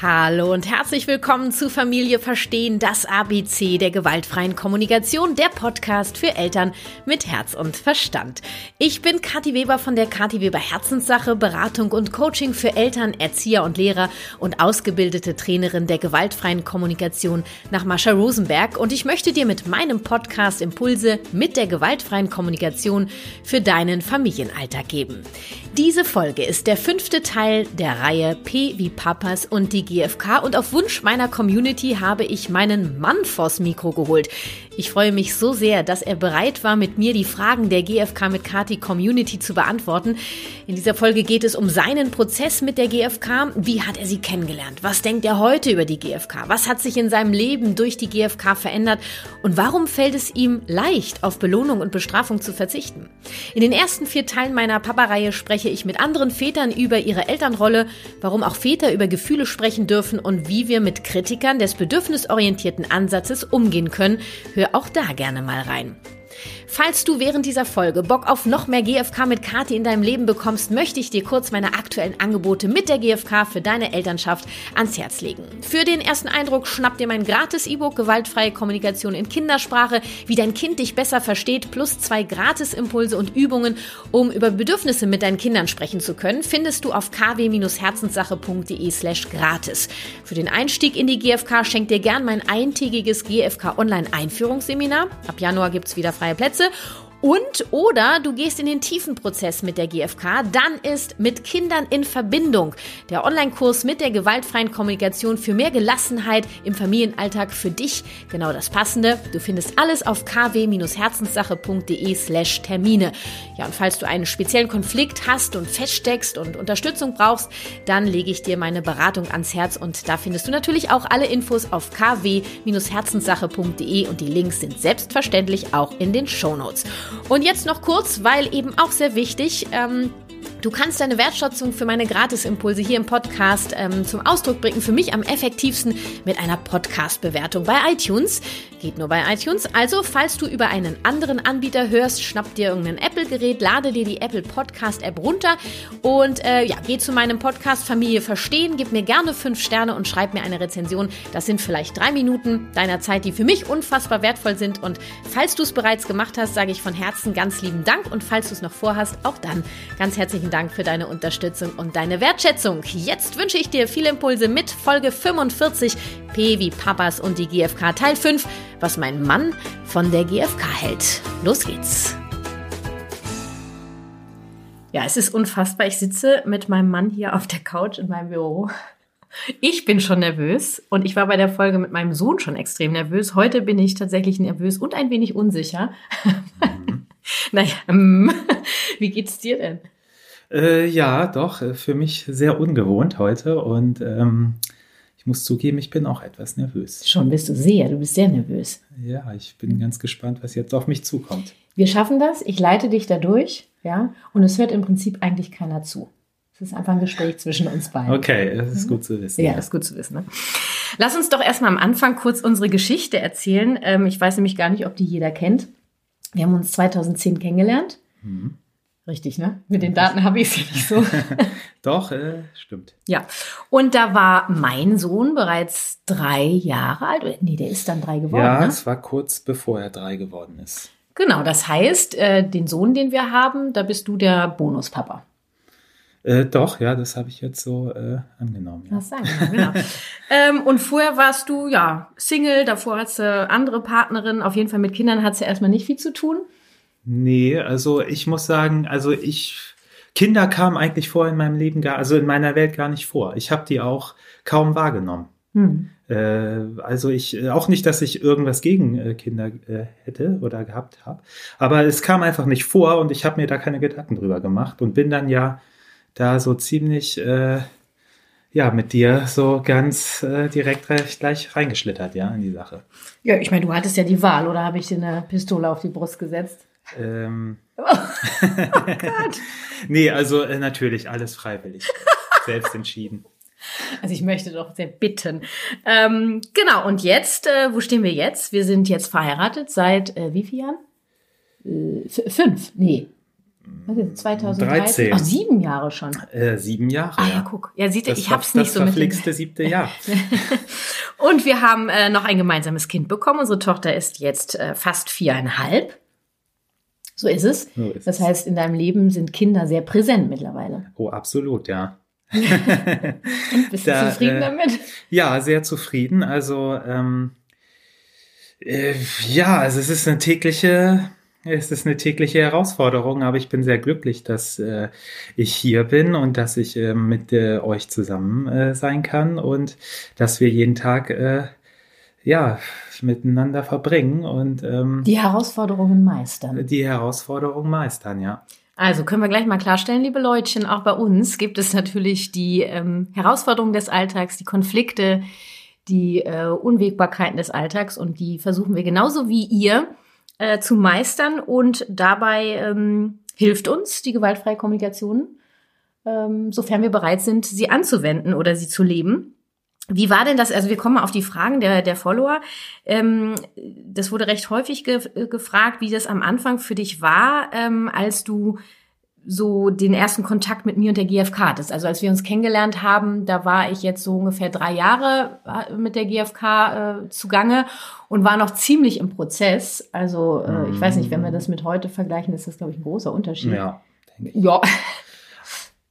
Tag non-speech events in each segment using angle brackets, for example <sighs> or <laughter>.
Hallo und herzlich willkommen zu Familie Verstehen, das ABC der gewaltfreien Kommunikation, der Podcast für Eltern mit Herz und Verstand. Ich bin Kathi Weber von der Kathi Weber Herzenssache, Beratung und Coaching für Eltern, Erzieher und Lehrer und ausgebildete Trainerin der gewaltfreien Kommunikation nach Mascha Rosenberg und ich möchte dir mit meinem Podcast Impulse mit der gewaltfreien Kommunikation für deinen Familienalltag geben. Diese Folge ist der fünfte Teil der Reihe P wie Papas und die GfK und auf Wunsch meiner Community habe ich meinen Mann vors Mikro geholt. Ich freue mich so sehr, dass er bereit war, mit mir die Fragen der GfK mit Kati Community zu beantworten. In dieser Folge geht es um seinen Prozess mit der GfK. Wie hat er sie kennengelernt? Was denkt er heute über die GfK? Was hat sich in seinem Leben durch die GfK verändert? Und warum fällt es ihm leicht, auf Belohnung und Bestrafung zu verzichten? In den ersten vier Teilen meiner Papa-Reihe spreche ich mit anderen Vätern über ihre Elternrolle, warum auch Väter über Gefühle sprechen dürfen und wie wir mit Kritikern des bedürfnisorientierten Ansatzes umgehen können. Hör auch da gerne mal rein. Falls du während dieser Folge Bock auf noch mehr GFK mit Kati in deinem Leben bekommst, möchte ich dir kurz meine aktuellen Angebote mit der GFK für deine Elternschaft ans Herz legen. Für den ersten Eindruck schnapp dir mein gratis E-Book Gewaltfreie Kommunikation in Kindersprache, wie dein Kind dich besser versteht, plus zwei Gratis-Impulse und Übungen, um über Bedürfnisse mit deinen Kindern sprechen zu können, findest du auf kw-herzenssache.de slash gratis. Für den Einstieg in die GFK schenkt dir gern mein eintägiges GFK Online Einführungsseminar. Ab Januar gibt's wieder freie Plätze Plätze. Und oder du gehst in den tiefen Prozess mit der GfK, dann ist mit Kindern in Verbindung der Online-Kurs mit der gewaltfreien Kommunikation für mehr Gelassenheit im Familienalltag für dich genau das Passende. Du findest alles auf kw-herzenssache.de slash Termine. Ja, und falls du einen speziellen Konflikt hast und feststeckst und Unterstützung brauchst, dann lege ich dir meine Beratung ans Herz und da findest du natürlich auch alle Infos auf kw-herzenssache.de und die Links sind selbstverständlich auch in den Show Notes. Und jetzt noch kurz, weil eben auch sehr wichtig, ähm, Du kannst deine Wertschätzung für meine Gratisimpulse hier im Podcast ähm, zum Ausdruck bringen. Für mich am effektivsten mit einer Podcast-Bewertung bei iTunes. Geht nur bei iTunes. Also, falls du über einen anderen Anbieter hörst, schnapp dir irgendein Apple-Gerät, lade dir die Apple Podcast-App runter und äh, ja, geh zu meinem Podcast Familie Verstehen, gib mir gerne fünf Sterne und schreib mir eine Rezension. Das sind vielleicht drei Minuten deiner Zeit, die für mich unfassbar wertvoll sind. Und falls du es bereits gemacht hast, sage ich von Herzen ganz lieben Dank. Und falls du es noch vorhast, auch dann ganz herzlichen herzlichen Dank für deine Unterstützung und deine Wertschätzung. Jetzt wünsche ich dir viele Impulse mit Folge 45 P wie Papas und die GfK Teil 5, was mein Mann von der GfK hält. Los geht's. Ja, es ist unfassbar. Ich sitze mit meinem Mann hier auf der Couch in meinem Büro. Ich bin schon nervös und ich war bei der Folge mit meinem Sohn schon extrem nervös. Heute bin ich tatsächlich nervös und ein wenig unsicher. Mhm. <laughs> naja, mm. wie geht's dir denn? Äh, ja, doch, äh, für mich sehr ungewohnt heute und ähm, ich muss zugeben, ich bin auch etwas nervös. Schon bist du sehr, du bist sehr nervös. Ja, ich bin ganz gespannt, was jetzt auf mich zukommt. Wir schaffen das, ich leite dich da durch, ja, und es hört im Prinzip eigentlich keiner zu. Es ist einfach ein Gespräch zwischen uns beiden. Okay, das ist gut zu wissen. Ja, das ist gut zu wissen. Ne? Lass uns doch erstmal am Anfang kurz unsere Geschichte erzählen. Ähm, ich weiß nämlich gar nicht, ob die jeder kennt. Wir haben uns 2010 kennengelernt. Mhm. Richtig, ne? Mit den Daten habe ich es ja nicht so. <laughs> Doch, äh, stimmt. Ja. Und da war mein Sohn bereits drei Jahre alt. Nee, der ist dann drei geworden. Ja, ne? es war kurz bevor er drei geworden ist. Genau, das heißt, äh, den Sohn, den wir haben, da bist du der Bonuspapa. Äh, doch, ja, das habe ich jetzt so äh, angenommen. Ja. Das sagen wir, genau. <laughs> ähm, und vorher warst du ja Single, davor hattest du andere Partnerin. Auf jeden Fall mit Kindern hat es ja erstmal nicht viel zu tun. Nee, also ich muss sagen, also ich Kinder kamen eigentlich vor in meinem Leben gar, also in meiner Welt gar nicht vor. Ich habe die auch kaum wahrgenommen. Hm. Äh, also ich auch nicht, dass ich irgendwas gegen äh, Kinder äh, hätte oder gehabt habe, aber es kam einfach nicht vor und ich habe mir da keine Gedanken drüber gemacht und bin dann ja da so ziemlich äh, ja, mit dir so ganz äh, direkt gleich reingeschlittert, ja, in die Sache. Ja, ich meine, du hattest ja die Wahl, oder habe ich dir eine Pistole auf die Brust gesetzt? Ähm. Oh, <laughs> oh Gott. <laughs> nee, also äh, natürlich alles freiwillig. <laughs> Selbst entschieden. Also ich möchte doch sehr bitten. Ähm, genau, und jetzt, äh, wo stehen wir jetzt? Wir sind jetzt verheiratet seit äh, wie vielen Jahren? Äh, fünf, nee. 2013. Ach, sieben Jahre schon. Äh, sieben Jahre. Ah ja, guck. Ja, sieht ihr, ich hab's nicht so mit. Das verflixte siebte Jahr. und wir haben äh, noch ein gemeinsames Kind bekommen. Unsere Tochter ist jetzt äh, fast viereinhalb. So ist es. So ist das heißt, in deinem Leben sind Kinder sehr präsent mittlerweile. Oh, absolut, ja. <laughs> und bist da, du zufrieden äh, damit? Ja, sehr zufrieden. Also ähm, äh, ja, also es ist eine tägliche es ist eine tägliche Herausforderung, aber ich bin sehr glücklich, dass äh, ich hier bin und dass ich äh, mit äh, euch zusammen sein kann und dass wir jeden Tag ja miteinander verbringen und ähm, die Herausforderungen meistern. Die Herausforderungen meistern, ja. Also können wir gleich mal klarstellen, liebe Leutchen, auch bei uns gibt es natürlich die ähm, Herausforderungen des Alltags, die Konflikte, die äh, Unwägbarkeiten des Alltags und die versuchen wir genauso wie ihr äh, zu meistern und dabei ähm, hilft uns die gewaltfreie Kommunikation, ähm, sofern wir bereit sind, sie anzuwenden oder sie zu leben. Wie war denn das? Also wir kommen mal auf die Fragen der, der Follower. Ähm, das wurde recht häufig ge gefragt, wie das am Anfang für dich war, ähm, als du so den ersten Kontakt mit mir und der GfK hattest. Also als wir uns kennengelernt haben, da war ich jetzt so ungefähr drei Jahre äh, mit der GfK äh, zugange und war noch ziemlich im Prozess. Also äh, ich weiß nicht, wenn wir das mit heute vergleichen, ist das, glaube ich, ein großer Unterschied. Ja. Ja.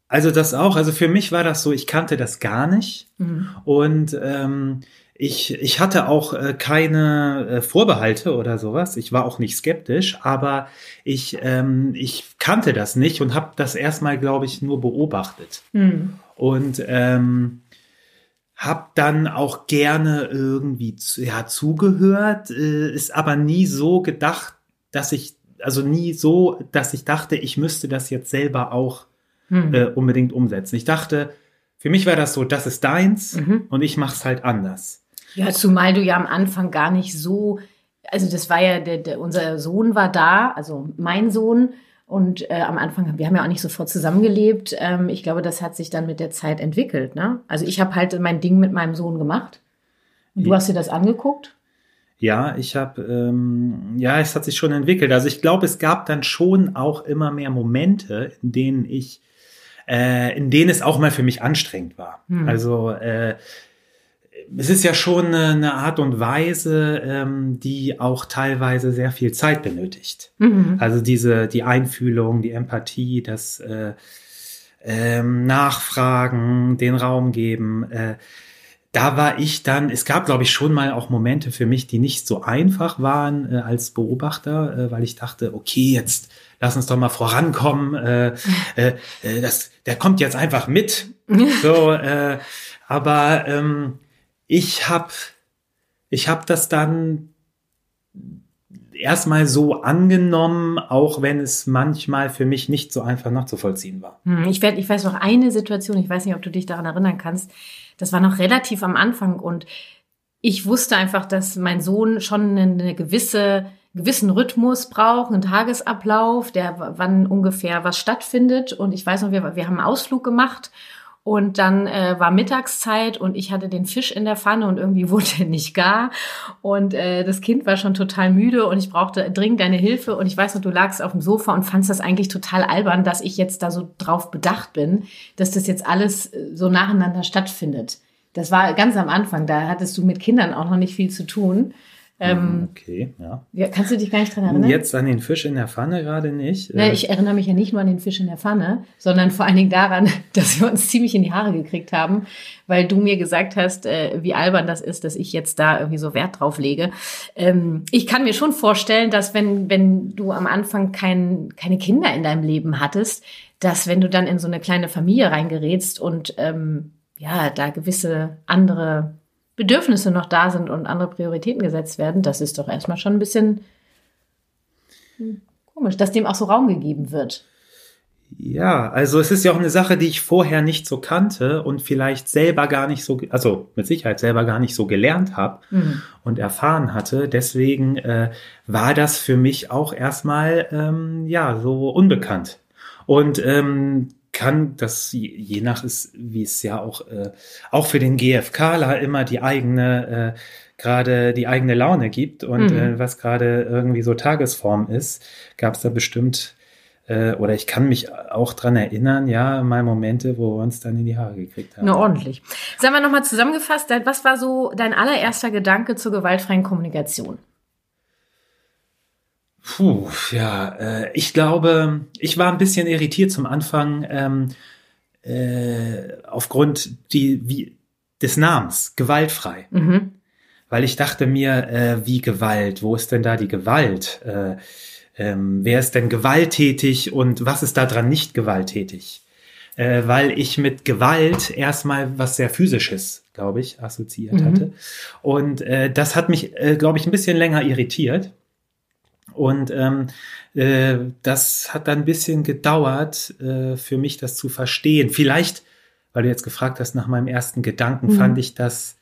Also das auch. Also für mich war das so, ich kannte das gar nicht. Mhm. Und ähm, ich, ich hatte auch äh, keine äh, Vorbehalte oder sowas. Ich war auch nicht skeptisch, aber ich, ähm, ich kannte das nicht und habe das erstmal, glaube ich, nur beobachtet. Mhm. Und ähm, habe dann auch gerne irgendwie ja, zugehört, äh, ist aber nie so gedacht, dass ich, also nie so, dass ich dachte, ich müsste das jetzt selber auch mhm. äh, unbedingt umsetzen. Ich dachte, für mich war das so, das ist deins mhm. und ich mache es halt anders. Ja, zumal du ja am Anfang gar nicht so, also das war ja, der, der, unser Sohn war da, also mein Sohn. Und äh, am Anfang, wir haben ja auch nicht sofort zusammengelebt. Ähm, ich glaube, das hat sich dann mit der Zeit entwickelt. Ne? Also ich habe halt mein Ding mit meinem Sohn gemacht. Und du hast dir das angeguckt? Ja, ich habe, ähm, ja, es hat sich schon entwickelt. Also ich glaube, es gab dann schon auch immer mehr Momente, in denen ich, äh, in denen es auch mal für mich anstrengend war. Hm. Also äh, es ist ja schon eine Art und Weise, ähm, die auch teilweise sehr viel Zeit benötigt. Mhm. Also diese, die Einfühlung, die Empathie, das äh, ähm, Nachfragen, den Raum geben. Äh, da war ich dann, es gab, glaube ich, schon mal auch Momente für mich, die nicht so einfach waren äh, als Beobachter, äh, weil ich dachte, okay, jetzt lass uns doch mal vorankommen. Äh, äh, äh das, der kommt jetzt einfach mit. <laughs> so, äh, aber ähm, ich habe ich hab das dann erstmal so angenommen, auch wenn es manchmal für mich nicht so einfach nachzuvollziehen war. Hm, ich, werd, ich weiß noch eine Situation, ich weiß nicht, ob du dich daran erinnern kannst. Das war noch relativ am Anfang und ich wusste einfach, dass mein Sohn schon eine gewisse gewissen Rhythmus braucht, einen Tagesablauf, der wann ungefähr was stattfindet. Und ich weiß noch, wir, wir haben einen Ausflug gemacht und dann äh, war Mittagszeit und ich hatte den Fisch in der Pfanne und irgendwie <laughs> wurde er nicht gar. Und äh, das Kind war schon total müde und ich brauchte dringend deine Hilfe. Und ich weiß noch, du lagst auf dem Sofa und fandst das eigentlich total albern, dass ich jetzt da so drauf bedacht bin, dass das jetzt alles äh, so nacheinander stattfindet. Das war ganz am Anfang, da hattest du mit Kindern auch noch nicht viel zu tun. Ähm, hm, okay, ja. ja. Kannst du dich gar nicht dran erinnern? Jetzt an den Fisch in der Pfanne gerade nicht. Ne, ich erinnere mich ja nicht nur an den Fisch in der Pfanne, sondern vor allen Dingen daran, <laughs> dass wir uns ziemlich in die Haare gekriegt haben, weil du mir gesagt hast, äh, wie albern das ist, dass ich jetzt da irgendwie so Wert drauf lege. Ähm, ich kann mir schon vorstellen, dass wenn, wenn du am Anfang kein, keine Kinder in deinem Leben hattest, dass wenn du dann in so eine kleine Familie reingerätst und ähm, ja, da gewisse andere Bedürfnisse noch da sind und andere Prioritäten gesetzt werden, das ist doch erstmal schon ein bisschen komisch, dass dem auch so Raum gegeben wird. Ja, also es ist ja auch eine Sache, die ich vorher nicht so kannte und vielleicht selber gar nicht so, also mit Sicherheit selber gar nicht so gelernt habe mhm. und erfahren hatte. Deswegen äh, war das für mich auch erstmal ähm, ja so unbekannt. Und ähm, kann das je nach ist, wie es ja auch äh, auch für den GFKler immer die eigene äh, gerade die eigene Laune gibt und mhm. äh, was gerade irgendwie so Tagesform ist, gab es da bestimmt Äh, oder ich kann mich auch dran erinnern, ja, mal Momente, wo wir uns dann in die Haare gekriegt haben. Na, ordentlich. Sagen wir nochmal zusammengefasst, was war so dein allererster Gedanke zur gewaltfreien Kommunikation? Puh, ja, äh, ich glaube, ich war ein bisschen irritiert zum Anfang ähm, äh, aufgrund die, wie, des Namens, gewaltfrei. Mhm. Weil ich dachte mir, äh, wie Gewalt, wo ist denn da die Gewalt? Äh, ähm, wer ist denn gewalttätig und was ist daran nicht gewalttätig? Äh, weil ich mit Gewalt erstmal was sehr physisches, glaube ich, assoziiert mhm. hatte. Und äh, das hat mich, äh, glaube ich, ein bisschen länger irritiert. Und ähm, äh, das hat dann ein bisschen gedauert, äh, für mich das zu verstehen. Vielleicht, weil du jetzt gefragt hast nach meinem ersten Gedanken, mhm. fand ich das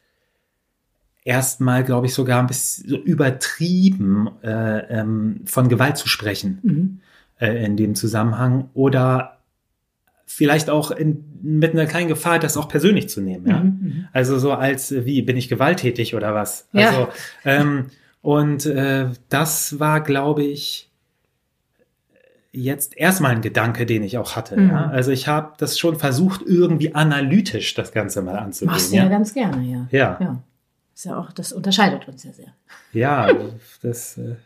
erstmal, glaube ich, sogar ein bisschen so übertrieben, äh, ähm, von Gewalt zu sprechen mhm. äh, in dem Zusammenhang. Oder vielleicht auch in, mit einer kleinen Gefahr, das auch persönlich zu nehmen. Ja? Mhm. mhm. Also so als, wie, bin ich gewalttätig oder was? Ja. Also, ähm, und äh, das war, glaube ich, jetzt erstmal ein Gedanke, den ich auch hatte. Mhm. Ja? Also ich habe das schon versucht, irgendwie analytisch das Ganze mal anzugehen. Machst du ja, ja ganz gerne, ja. Ja. ja. Ist ja auch, das unterscheidet uns ja sehr. Ja, <laughs> das. Äh,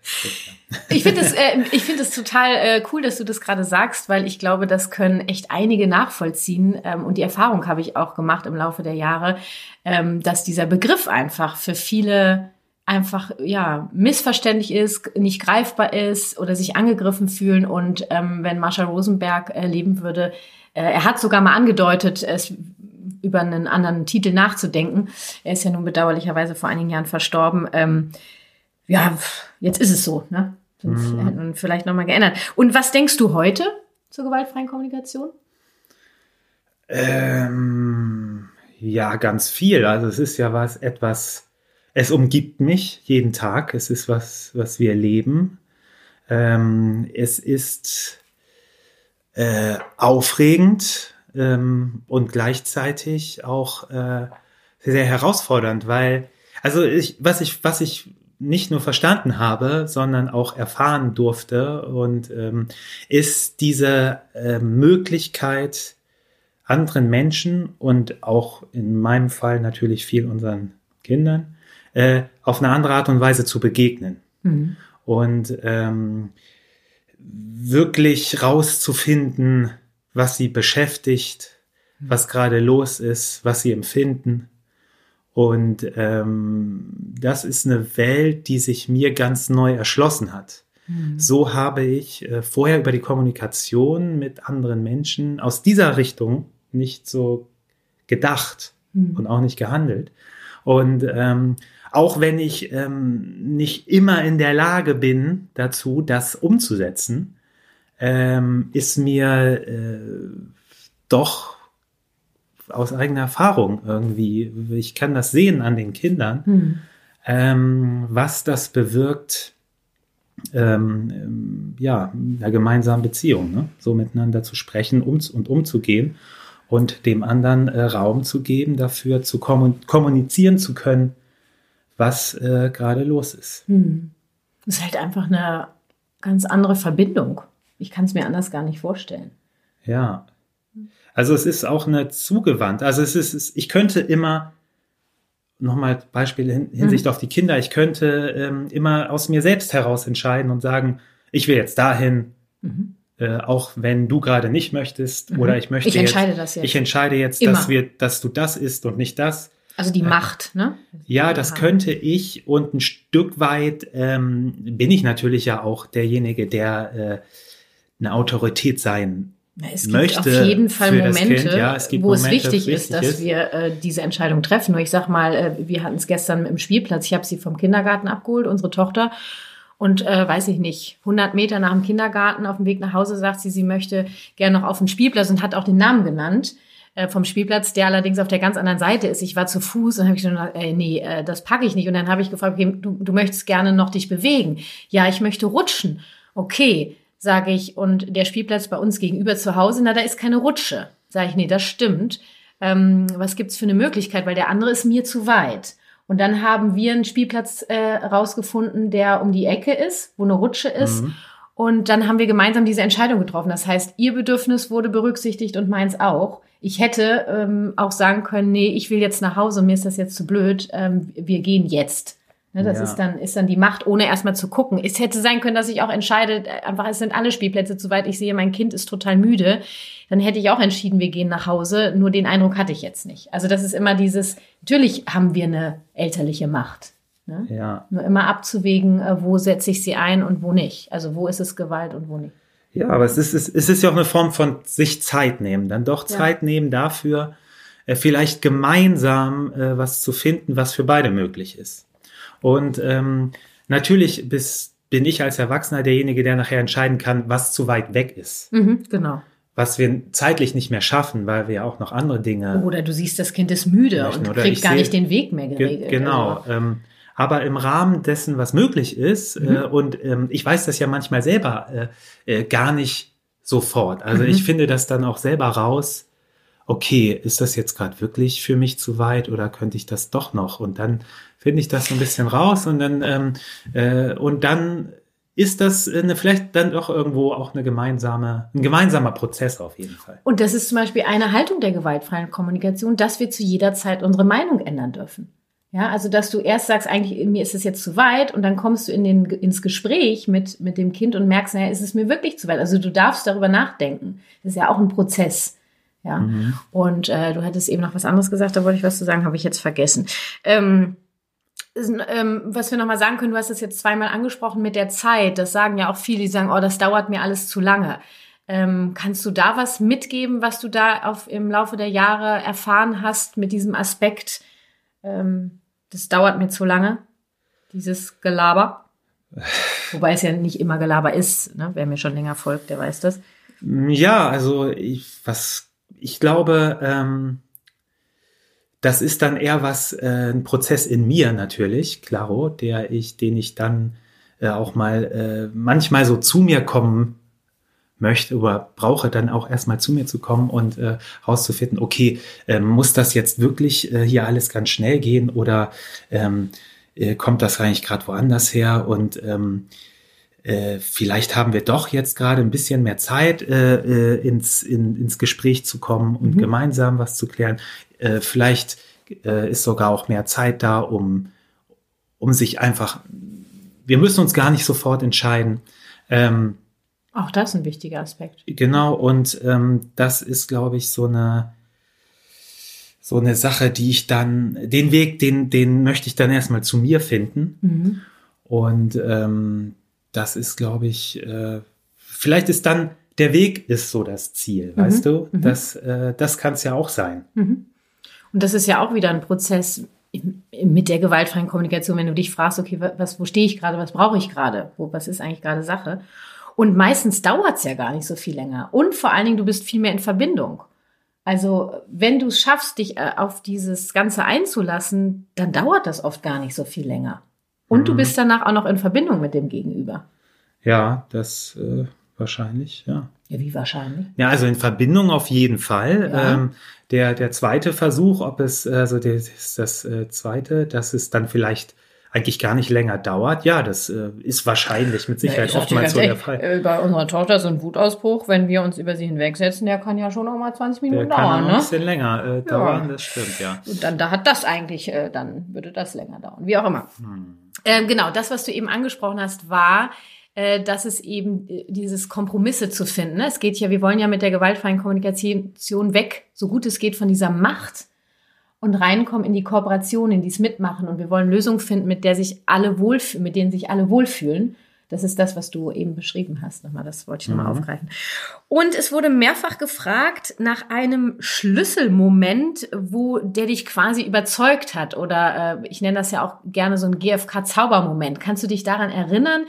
ich finde es äh, ich finde es total äh, cool, dass du das gerade sagst, weil ich glaube, das können echt einige nachvollziehen. Ähm, und die Erfahrung habe ich auch gemacht im Laufe der Jahre, ähm, dass dieser Begriff einfach für viele einfach ja missverständlich ist, nicht greifbar ist oder sich angegriffen fühlen. Und ähm, wenn Marsha Rosenberg äh, leben würde, äh, er hat sogar mal angedeutet, es über einen anderen Titel nachzudenken. Er ist ja nun bedauerlicherweise vor einigen Jahren verstorben. Ähm, ja, jetzt ist es so, ne? Sonst mhm. hätten wir vielleicht nochmal geändert. Und was denkst du heute zur gewaltfreien Kommunikation? Ähm, ja, ganz viel. Also es ist ja was etwas es umgibt mich jeden Tag. Es ist was, was wir leben. Ähm, es ist äh, aufregend ähm, und gleichzeitig auch äh, sehr herausfordernd, weil, also ich, was ich, was ich nicht nur verstanden habe, sondern auch erfahren durfte und ähm, ist diese äh, Möglichkeit, anderen Menschen und auch in meinem Fall natürlich viel unseren Kindern äh, auf eine andere Art und Weise zu begegnen. Mhm. Und ähm, wirklich rauszufinden, was sie beschäftigt, mhm. was gerade los ist, was sie empfinden. Und ähm, das ist eine Welt, die sich mir ganz neu erschlossen hat. Mhm. So habe ich äh, vorher über die Kommunikation mit anderen Menschen aus dieser Richtung nicht so gedacht mhm. und auch nicht gehandelt. Und ähm, auch wenn ich ähm, nicht immer in der Lage bin dazu, das umzusetzen, ähm, ist mir äh, doch aus eigener Erfahrung irgendwie, ich kann das sehen an den Kindern, hm. ähm, was das bewirkt, ähm, ja, einer gemeinsamen Beziehung, ne? so miteinander zu sprechen um, und umzugehen und dem anderen äh, Raum zu geben, dafür zu kommunizieren zu können, was äh, gerade los ist. Hm. Das ist halt einfach eine ganz andere Verbindung. Ich kann es mir anders gar nicht vorstellen. Ja. Also es ist auch eine zugewandt. Also es ist, ich könnte immer, nochmal Beispiel in Hinsicht mhm. auf die Kinder, ich könnte ähm, immer aus mir selbst heraus entscheiden und sagen, ich will jetzt dahin, mhm. äh, auch wenn du gerade nicht möchtest mhm. oder ich möchte ich entscheide jetzt, das jetzt. ich entscheide jetzt, dass wir, dass du das isst und nicht das. Also die Macht, ne? Ja, das könnte ich und ein Stück weit ähm, bin ich natürlich ja auch derjenige, der äh, eine Autorität sein es gibt möchte auf jeden Fall Momente, ja, es wo Momente, es wichtig ist, dass ist. wir äh, diese Entscheidung treffen. Nur ich sag mal, äh, wir hatten es gestern im Spielplatz. Ich habe sie vom Kindergarten abgeholt, unsere Tochter. Und äh, weiß ich nicht, 100 Meter nach dem Kindergarten auf dem Weg nach Hause sagt sie, sie möchte gerne noch auf den Spielplatz und hat auch den Namen genannt. Äh, vom Spielplatz, der allerdings auf der ganz anderen Seite ist. Ich war zu Fuß und habe ich gesagt, ey, nee, äh, das packe ich nicht. Und dann habe ich gefragt, okay, du, du möchtest gerne noch dich bewegen. Ja, ich möchte rutschen. Okay, sage ich. Und der Spielplatz bei uns gegenüber zu Hause, na, da ist keine Rutsche. Sage ich, nee, das stimmt. Ähm, was gibt's für eine Möglichkeit? Weil der andere ist mir zu weit. Und dann haben wir einen Spielplatz äh, rausgefunden, der um die Ecke ist, wo eine Rutsche ist. Mhm. Und dann haben wir gemeinsam diese Entscheidung getroffen. Das heißt, ihr Bedürfnis wurde berücksichtigt und meins auch. Ich hätte ähm, auch sagen können, nee, ich will jetzt nach Hause, mir ist das jetzt zu blöd, ähm, wir gehen jetzt. Ne, das ja. ist dann ist dann die Macht, ohne erstmal zu gucken. Es hätte sein können, dass ich auch entscheide, einfach es sind alle Spielplätze zu weit. Ich sehe, mein Kind ist total müde. Dann hätte ich auch entschieden, wir gehen nach Hause. Nur den Eindruck hatte ich jetzt nicht. Also das ist immer dieses. Natürlich haben wir eine elterliche Macht. Ne? Ja. Nur immer abzuwägen, äh, wo setze ich sie ein und wo nicht. Also wo ist es Gewalt und wo nicht. Ja, aber es ist, es ist ja auch eine Form von sich Zeit nehmen. Dann doch Zeit ja. nehmen dafür, äh, vielleicht gemeinsam äh, was zu finden, was für beide möglich ist. Und ähm, natürlich bis, bin ich als Erwachsener derjenige, der nachher entscheiden kann, was zu weit weg ist. Mhm, genau was wir zeitlich nicht mehr schaffen, weil wir ja auch noch andere Dinge. Oder du siehst, das Kind ist müde und kriegt gar nicht den Weg mehr geregelt. Genau. Also. Ähm, aber im Rahmen dessen, was möglich ist, mhm. äh, und ähm, ich weiß das ja manchmal selber äh, äh, gar nicht sofort. Also mhm. ich finde das dann auch selber raus, okay, ist das jetzt gerade wirklich für mich zu weit oder könnte ich das doch noch? Und dann finde ich das so ein bisschen raus und dann ähm, äh, und dann ist das eine, vielleicht dann doch irgendwo auch eine gemeinsame, ein gemeinsamer Prozess auf jeden Fall. Und das ist zum Beispiel eine Haltung der gewaltfreien Kommunikation, dass wir zu jeder Zeit unsere Meinung ändern dürfen. Ja, also dass du erst sagst, eigentlich mir ist es jetzt zu weit und dann kommst du in den, ins Gespräch mit, mit dem Kind und merkst, naja, ist es mir wirklich zu weit? Also du darfst darüber nachdenken. Das ist ja auch ein Prozess. Ja. Mhm. Und äh, du hattest eben noch was anderes gesagt, da wollte ich was zu sagen, habe ich jetzt vergessen. Ähm, ähm, was wir nochmal sagen können, du hast es jetzt zweimal angesprochen mit der Zeit. Das sagen ja auch viele, die sagen, oh, das dauert mir alles zu lange. Ähm, kannst du da was mitgeben, was du da auf, im Laufe der Jahre erfahren hast mit diesem Aspekt? Ähm, das dauert mir zu lange, dieses Gelaber. <sighs> Wobei es ja nicht immer Gelaber ist. Ne? Wer mir schon länger folgt, der weiß das. Ja, also ich, was ich glaube, ähm, das ist dann eher was, äh, ein Prozess in mir natürlich, klaro, der ich, den ich dann äh, auch mal äh, manchmal so zu mir kommen möchte oder brauche dann auch erstmal zu mir zu kommen und äh, rauszufinden, okay, äh, muss das jetzt wirklich äh, hier alles ganz schnell gehen oder ähm, äh, kommt das eigentlich gerade woanders her und ähm, äh, vielleicht haben wir doch jetzt gerade ein bisschen mehr Zeit, äh, äh, ins, in, ins Gespräch zu kommen und mhm. gemeinsam was zu klären. Äh, vielleicht äh, ist sogar auch mehr Zeit da, um, um sich einfach, wir müssen uns gar nicht sofort entscheiden. Ähm, auch das ist ein wichtiger Aspekt. Genau, und ähm, das ist, glaube ich, so eine so eine Sache, die ich dann, den Weg, den, den möchte ich dann erstmal zu mir finden. Mhm. Und ähm, das ist, glaube ich, äh, vielleicht ist dann der Weg ist so das Ziel, mhm. weißt du? Mhm. Das, äh, das kann es ja auch sein. Mhm. Und das ist ja auch wieder ein Prozess mit der gewaltfreien Kommunikation, wenn du dich fragst, okay, was, wo stehe ich gerade, was brauche ich gerade, wo, was ist eigentlich gerade Sache? Und meistens dauert es ja gar nicht so viel länger. Und vor allen Dingen, du bist viel mehr in Verbindung. Also wenn du es schaffst, dich äh, auf dieses Ganze einzulassen, dann dauert das oft gar nicht so viel länger. Und mhm. du bist danach auch noch in Verbindung mit dem Gegenüber. Ja, das äh, wahrscheinlich, ja. Ja, wie wahrscheinlich? Ja, also in Verbindung auf jeden Fall. Ja. Ähm, der, der zweite Versuch, ob es, also das, das äh, zweite, dass es dann vielleicht eigentlich gar nicht länger dauert. Ja, das äh, ist wahrscheinlich mit Sicherheit ja, oftmals so der Fall. Äh, bei unserer Tochter ist ein Wutausbruch, wenn wir uns über sie hinwegsetzen, der kann ja schon noch mal 20 Minuten der dauern. Kann ne? ein bisschen länger äh, dauern, ja. das stimmt, ja. Und dann da hat das eigentlich, äh, dann würde das länger dauern, wie auch immer. Hm. Ähm, genau, das, was du eben angesprochen hast, war, äh, dass es eben dieses Kompromisse zu finden. Ne? Es geht ja, wir wollen ja mit der gewaltfreien Kommunikation weg, so gut es geht, von dieser Macht und reinkommen in die Kooperation, in dies Mitmachen. Und wir wollen Lösungen finden, mit der sich alle wohlfühlen, mit denen sich alle wohlfühlen. Das ist das, was du eben beschrieben hast. Nochmal, das wollte ich nochmal mhm. aufgreifen. Und es wurde mehrfach gefragt nach einem Schlüsselmoment, wo der dich quasi überzeugt hat. Oder äh, ich nenne das ja auch gerne so ein GFK-Zaubermoment. Kannst du dich daran erinnern,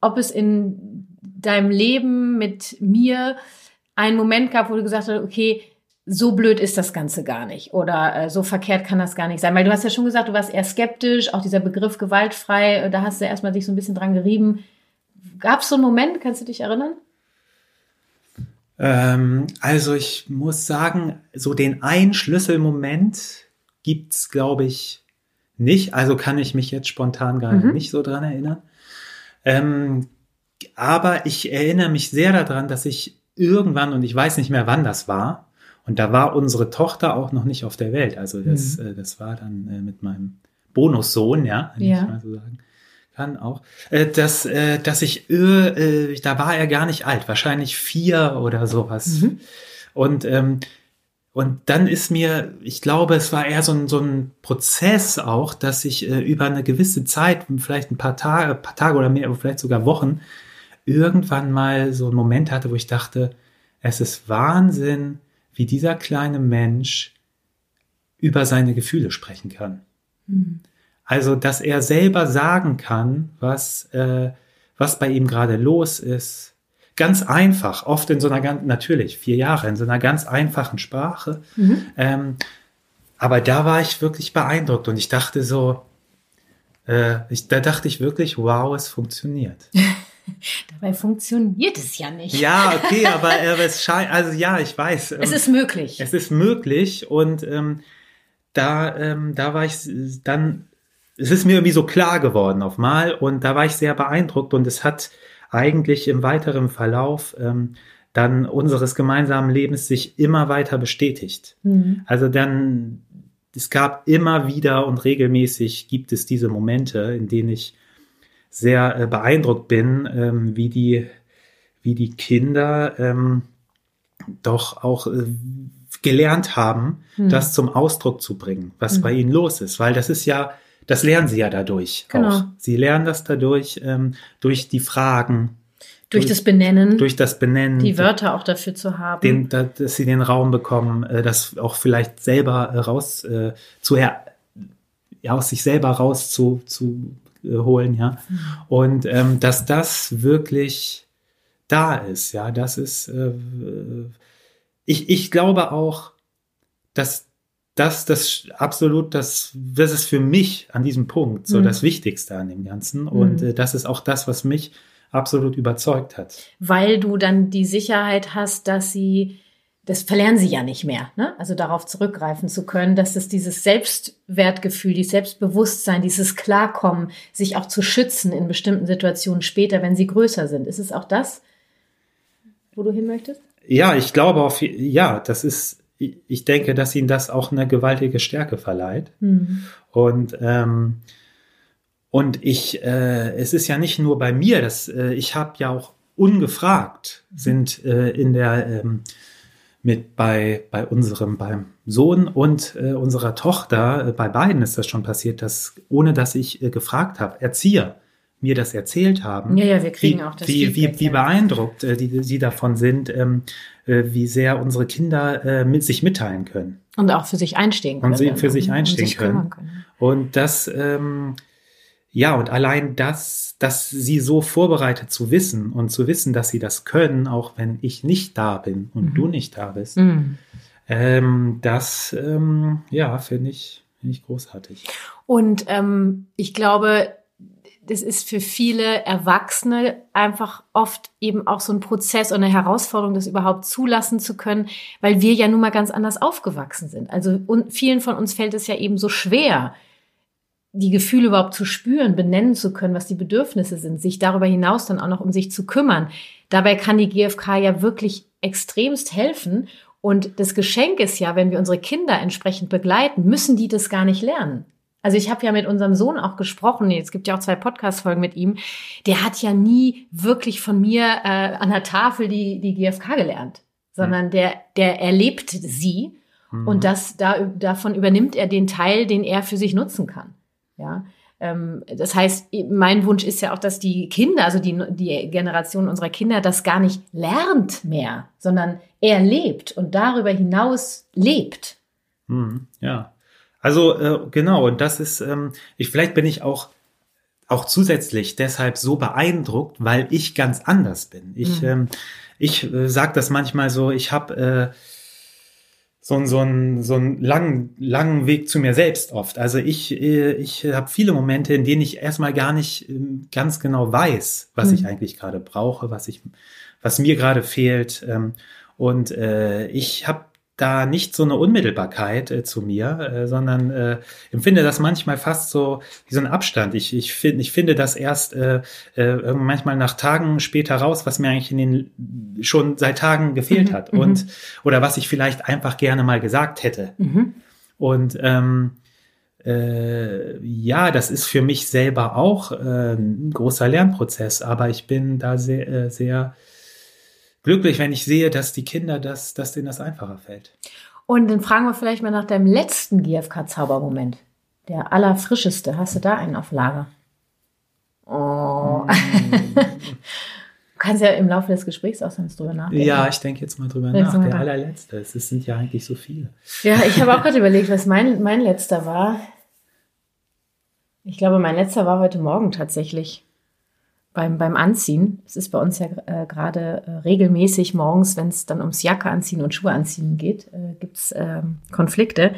ob es in deinem Leben mit mir einen Moment gab, wo du gesagt hast, okay, so blöd ist das Ganze gar nicht oder äh, so verkehrt kann das gar nicht sein. Weil du hast ja schon gesagt, du warst eher skeptisch, auch dieser Begriff gewaltfrei, äh, da hast du erstmal dich so ein bisschen dran gerieben. Gab es so einen Moment, kannst du dich erinnern? Ähm, also ich muss sagen, so den einen Schlüsselmoment gibt's, glaube ich, nicht. Also kann ich mich jetzt spontan gar mhm. nicht so dran erinnern. Ähm, aber ich erinnere mich sehr daran, dass ich irgendwann, und ich weiß nicht mehr, wann das war, und da war unsere Tochter auch noch nicht auf der Welt. Also das, mhm. äh, das war dann äh, mit meinem Bonussohn, ja, wenn ja. ich mal so sagen kann auch, äh, dass, äh, dass ich, äh, da war er gar nicht alt, wahrscheinlich vier oder sowas. Mhm. Und ähm, und dann ist mir, ich glaube, es war eher so ein, so ein Prozess auch, dass ich äh, über eine gewisse Zeit, vielleicht ein paar Tage, paar Tage oder mehr, vielleicht sogar Wochen, irgendwann mal so einen Moment hatte, wo ich dachte, es ist Wahnsinn, wie dieser kleine Mensch über seine Gefühle sprechen kann. Mhm. Also, dass er selber sagen kann, was, äh, was bei ihm gerade los ist, ganz einfach, oft in so einer ganz, natürlich, vier Jahre, in so einer ganz einfachen Sprache. Mhm. Ähm, aber da war ich wirklich beeindruckt und ich dachte so, äh, ich, da dachte ich wirklich, wow, es funktioniert. <laughs> <laughs> Dabei funktioniert es ja nicht. Ja, okay, aber äh, es scheint, also ja, ich weiß. Ähm, es ist möglich. Es ist möglich und ähm, da, ähm, da war ich dann, es ist mir irgendwie so klar geworden auf mal und da war ich sehr beeindruckt und es hat eigentlich im weiteren Verlauf ähm, dann unseres gemeinsamen Lebens sich immer weiter bestätigt. Mhm. Also dann, es gab immer wieder und regelmäßig gibt es diese Momente, in denen ich sehr äh, beeindruckt bin, ähm, wie die, wie die Kinder ähm, doch auch äh, gelernt haben, mhm. das zum Ausdruck zu bringen, was mhm. bei ihnen los ist, weil das ist ja das lernen sie ja dadurch genau. auch. Sie lernen das dadurch, ähm, durch die Fragen. Durch, durch, das Benennen. Durch das Benennen. Die Wörter auch dafür zu haben. Den, da, dass sie den Raum bekommen, äh, das auch vielleicht selber äh, raus äh, zu ja, aus sich selber raus zu, zu holen, ja. Und ähm, dass das wirklich da ist, ja, das ist, äh, ich, ich glaube auch, dass das, das absolut, das, das ist für mich an diesem Punkt so mhm. das Wichtigste an dem Ganzen. Und mhm. äh, das ist auch das, was mich absolut überzeugt hat. Weil du dann die Sicherheit hast, dass sie, das verlernen sie ja nicht mehr, ne? Also darauf zurückgreifen zu können, dass es dieses Selbstwertgefühl, dieses Selbstbewusstsein, dieses Klarkommen, sich auch zu schützen in bestimmten Situationen später, wenn sie größer sind. Ist es auch das, wo du hin möchtest? Ja, ich glaube auf, ja, das ist, ich denke, dass ihnen das auch eine gewaltige Stärke verleiht. Mhm. Und ähm, und ich, äh, es ist ja nicht nur bei mir, dass äh, ich habe ja auch ungefragt sind äh, in der ähm, mit bei bei unserem beim Sohn und äh, unserer Tochter äh, bei beiden ist das schon passiert, dass ohne dass ich äh, gefragt habe Erzieher mir das erzählt haben. Ja, ja, wir kriegen wie, auch das. Wie, wie, wie beeindruckt äh, die, sie davon sind, ähm, äh, wie sehr unsere Kinder äh, mit sich mitteilen können. Und auch für sich einstehen können. Und sie für sich einstehen sich können. können. Und das, ähm, ja, und allein das, dass sie so vorbereitet zu wissen und zu wissen, dass sie das können, auch wenn ich nicht da bin und mhm. du nicht da bist, mhm. ähm, das, ähm, ja, finde ich, finde ich großartig. Und ähm, ich glaube, das ist für viele Erwachsene einfach oft eben auch so ein Prozess und eine Herausforderung, das überhaupt zulassen zu können, weil wir ja nun mal ganz anders aufgewachsen sind. Also und vielen von uns fällt es ja eben so schwer, die Gefühle überhaupt zu spüren, benennen zu können, was die Bedürfnisse sind, sich darüber hinaus dann auch noch um sich zu kümmern. Dabei kann die GfK ja wirklich extremst helfen. Und das Geschenk ist ja, wenn wir unsere Kinder entsprechend begleiten, müssen die das gar nicht lernen. Also ich habe ja mit unserem Sohn auch gesprochen, es gibt ja auch zwei Podcast-Folgen mit ihm, der hat ja nie wirklich von mir äh, an der Tafel die, die GfK gelernt, sondern mhm. der, der erlebt sie mhm. und das, da, davon übernimmt er den Teil, den er für sich nutzen kann. Ja, ähm, das heißt, mein Wunsch ist ja auch, dass die Kinder, also die, die Generation unserer Kinder, das gar nicht lernt mehr, sondern er lebt und darüber hinaus lebt. Mhm. Ja, also äh, genau, und das ist, ähm, ich vielleicht bin ich auch auch zusätzlich deshalb so beeindruckt, weil ich ganz anders bin. Ich mhm. ähm, ich äh, sage das manchmal so, ich habe äh, so, so einen so einen langen langen Weg zu mir selbst oft. Also ich äh, ich habe viele Momente, in denen ich erstmal gar nicht äh, ganz genau weiß, was mhm. ich eigentlich gerade brauche, was ich was mir gerade fehlt. Ähm, und äh, ich habe da nicht so eine Unmittelbarkeit äh, zu mir, äh, sondern äh, empfinde das manchmal fast so wie so ein Abstand. Ich, ich, find, ich finde das erst äh, äh, manchmal nach Tagen später raus, was mir eigentlich in den schon seit Tagen gefehlt mhm, hat und mhm. oder was ich vielleicht einfach gerne mal gesagt hätte. Mhm. Und ähm, äh, ja, das ist für mich selber auch äh, ein großer Lernprozess, aber ich bin da sehr, äh, sehr glücklich, wenn ich sehe, dass die Kinder das, dass denen das einfacher fällt. Und dann fragen wir vielleicht mal nach deinem letzten GFK-Zaubermoment. Der allerfrischeste. Hast du da einen auf Lager? Oh. Mm. <laughs> du kannst ja im Laufe des Gesprächs auch sonst drüber nachdenken. Ja, ich denke jetzt mal drüber nach. Der nach. allerletzte. Es sind ja eigentlich so viele. Ja, ich habe auch gerade <laughs> überlegt, was mein, mein letzter war. Ich glaube, mein letzter war heute Morgen tatsächlich beim, beim Anziehen. Es ist bei uns ja äh, gerade äh, regelmäßig morgens, wenn es dann ums Jacke anziehen und Schuhe anziehen geht, äh, gibt es ähm, Konflikte.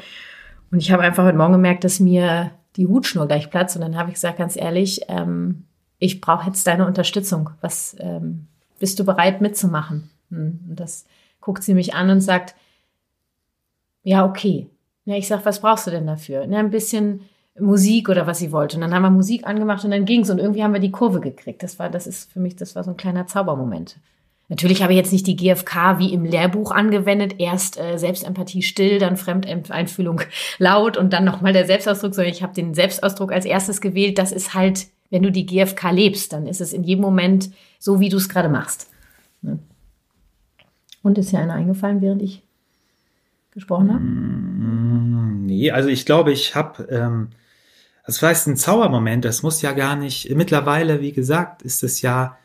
Und ich habe einfach heute Morgen gemerkt, dass mir die Hutschnur gleich platzt. Und dann habe ich gesagt, ganz ehrlich, ähm, ich brauche jetzt deine Unterstützung. Was ähm, bist du bereit mitzumachen? Hm. Und das guckt sie mich an und sagt, ja, okay. Ja, ich sage, was brauchst du denn dafür? Ja, ein bisschen Musik oder was sie wollte. Und dann haben wir Musik angemacht und dann ging's und irgendwie haben wir die Kurve gekriegt. Das war, das ist für mich, das war so ein kleiner Zaubermoment. Natürlich habe ich jetzt nicht die GFK wie im Lehrbuch angewendet. Erst äh, Selbstempathie still, dann Fremdeinfühlung <laughs> laut und dann nochmal der Selbstausdruck, sondern ich habe den Selbstausdruck als erstes gewählt. Das ist halt, wenn du die GFK lebst, dann ist es in jedem Moment so, wie du es gerade machst. Und ist ja einer eingefallen, während ich gesprochen habe? Mm, nee, also ich glaube, ich habe ähm, das heißt, ein Zaubermoment, das muss ja gar nicht, mittlerweile, wie gesagt, ist es ja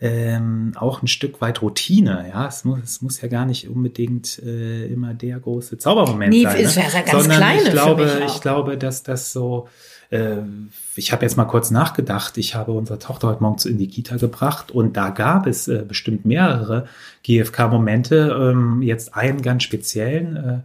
ähm, auch ein Stück weit Routine, ja. Es muss, es muss ja gar nicht unbedingt äh, immer der große Zaubermoment nee, sein. Ne? Ist ja ganz Sondern kleine ich glaube, ich glaube, dass das so, äh, ich habe jetzt mal kurz nachgedacht, ich habe unsere Tochter heute Morgen in die Kita gebracht und da gab es äh, bestimmt mehrere GFK-Momente, ähm, jetzt einen ganz speziellen. Äh,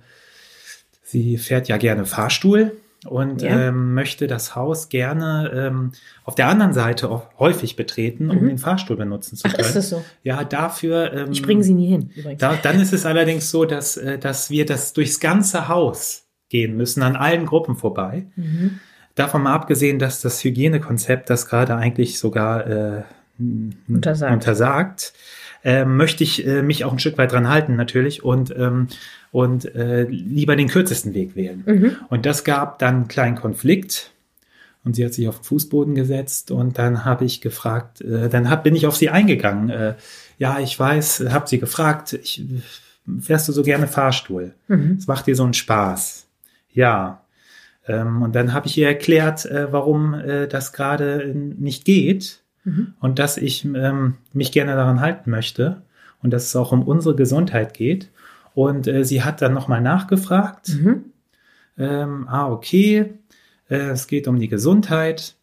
sie fährt ja gerne Fahrstuhl und ja. ähm, möchte das Haus gerne ähm, auf der anderen Seite auch häufig betreten, um mhm. den Fahrstuhl benutzen zu können. Ach, ist das so? Ja, dafür. Ähm, ich bringe sie nie hin. Da, dann ist es allerdings so, dass, äh, dass wir das durchs ganze Haus gehen müssen, an allen Gruppen vorbei. Mhm. Davon mal abgesehen, dass das Hygienekonzept das gerade eigentlich sogar äh, untersagt, untersagt äh, möchte ich äh, mich auch ein Stück weit dran halten natürlich und ähm, und äh, lieber den kürzesten Weg wählen. Mhm. Und das gab dann einen kleinen Konflikt. Und sie hat sich auf den Fußboden gesetzt und dann habe ich gefragt, äh, dann hab, bin ich auf sie eingegangen. Äh, ja, ich weiß, habe sie gefragt, ich, fährst du so gerne Fahrstuhl? Mhm. Das macht dir so einen Spaß. Ja. Ähm, und dann habe ich ihr erklärt, äh, warum äh, das gerade nicht geht mhm. und dass ich ähm, mich gerne daran halten möchte und dass es auch um unsere Gesundheit geht und äh, sie hat dann nochmal nachgefragt. Mhm. Ähm, ah, okay, äh, es geht um die Gesundheit.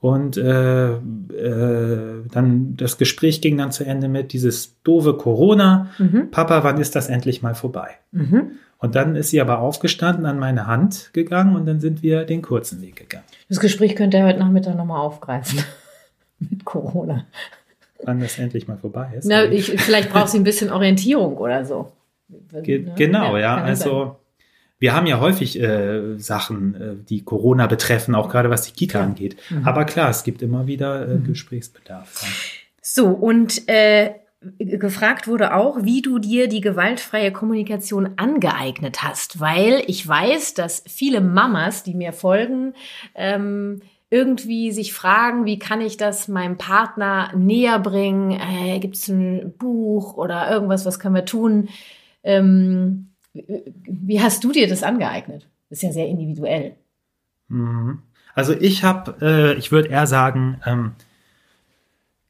Und äh, äh, dann das Gespräch ging dann zu Ende mit dieses doofe Corona. Mhm. Papa, wann ist das endlich mal vorbei? Mhm. Und dann ist sie aber aufgestanden, an meine Hand gegangen und dann sind wir den kurzen Weg gegangen. Das Gespräch könnt ihr heute Nachmittag nochmal aufgreifen. Mit Corona. Wann das endlich mal vorbei ist. Na, ich, vielleicht braucht sie ein bisschen Orientierung oder so. Ge ne? Genau, ja. ja. Also sein. wir haben ja häufig äh, Sachen, äh, die Corona betreffen, auch gerade was die Kita klar. angeht. Mhm. Aber klar, es gibt immer wieder äh, mhm. Gesprächsbedarf. So, und äh, gefragt wurde auch, wie du dir die gewaltfreie Kommunikation angeeignet hast, weil ich weiß, dass viele Mamas, die mir folgen, ähm, irgendwie sich fragen, wie kann ich das meinem Partner näher bringen? Äh, Gibt es ein Buch oder irgendwas, was können wir tun? Ähm, wie hast du dir das angeeignet? Das ist ja sehr individuell. Mhm. Also ich habe, äh, ich würde eher sagen, ähm,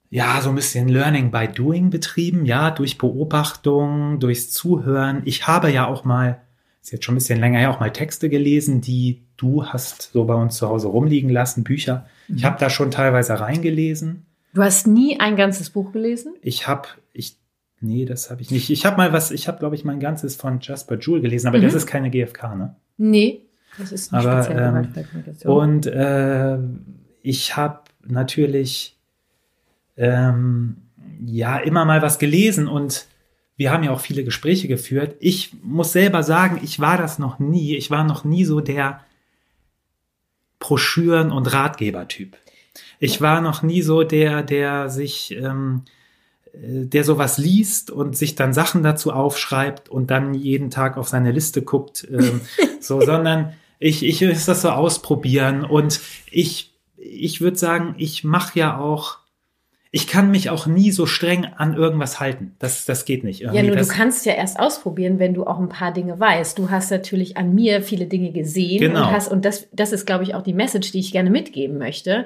ja, so ein bisschen Learning by Doing betrieben, ja, durch Beobachtung, durchs Zuhören. Ich habe ja auch mal, ist jetzt schon ein bisschen länger her, auch mal Texte gelesen, die du hast so bei uns zu Hause rumliegen lassen, Bücher. Mhm. Ich habe da schon teilweise reingelesen. Du hast nie ein ganzes Buch gelesen? Ich habe, ich Nee, das habe ich nicht. Ich habe mal was, ich habe, glaube ich, mein ganzes von Jasper Jewell gelesen, aber mhm. das ist keine GFK, ne? Nee, das ist nicht aber, ähm, Und äh, ich habe natürlich ähm, ja immer mal was gelesen und wir haben ja auch viele Gespräche geführt. Ich muss selber sagen, ich war das noch nie. Ich war noch nie so der Broschüren- und Ratgebertyp. Ich war noch nie so der, der sich, ähm, äh, der sowas liest und sich dann Sachen dazu aufschreibt und dann jeden Tag auf seine Liste guckt, ähm, <laughs> so, sondern ich, ich ist das so ausprobieren und ich, ich würde sagen, ich mache ja auch ich kann mich auch nie so streng an irgendwas halten. Das, das geht nicht. Irgendwie. Ja, nur du kannst ja erst ausprobieren, wenn du auch ein paar Dinge weißt. Du hast natürlich an mir viele Dinge gesehen genau. und hast, und das, das ist, glaube ich, auch die Message, die ich gerne mitgeben möchte.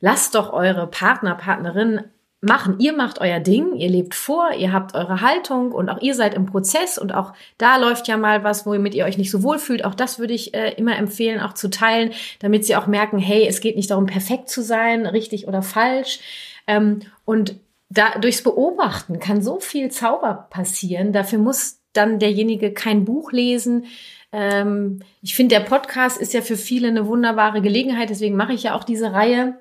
Lasst doch eure Partner, Partnerin machen. Ihr macht euer Ding, ihr lebt vor, ihr habt eure Haltung und auch ihr seid im Prozess und auch da läuft ja mal was, womit ihr euch nicht so wohl fühlt. Auch das würde ich äh, immer empfehlen, auch zu teilen, damit sie auch merken, hey, es geht nicht darum, perfekt zu sein, richtig oder falsch, ähm, und da, durchs Beobachten kann so viel Zauber passieren. Dafür muss dann derjenige kein Buch lesen. Ähm, ich finde, der Podcast ist ja für viele eine wunderbare Gelegenheit. Deswegen mache ich ja auch diese Reihe.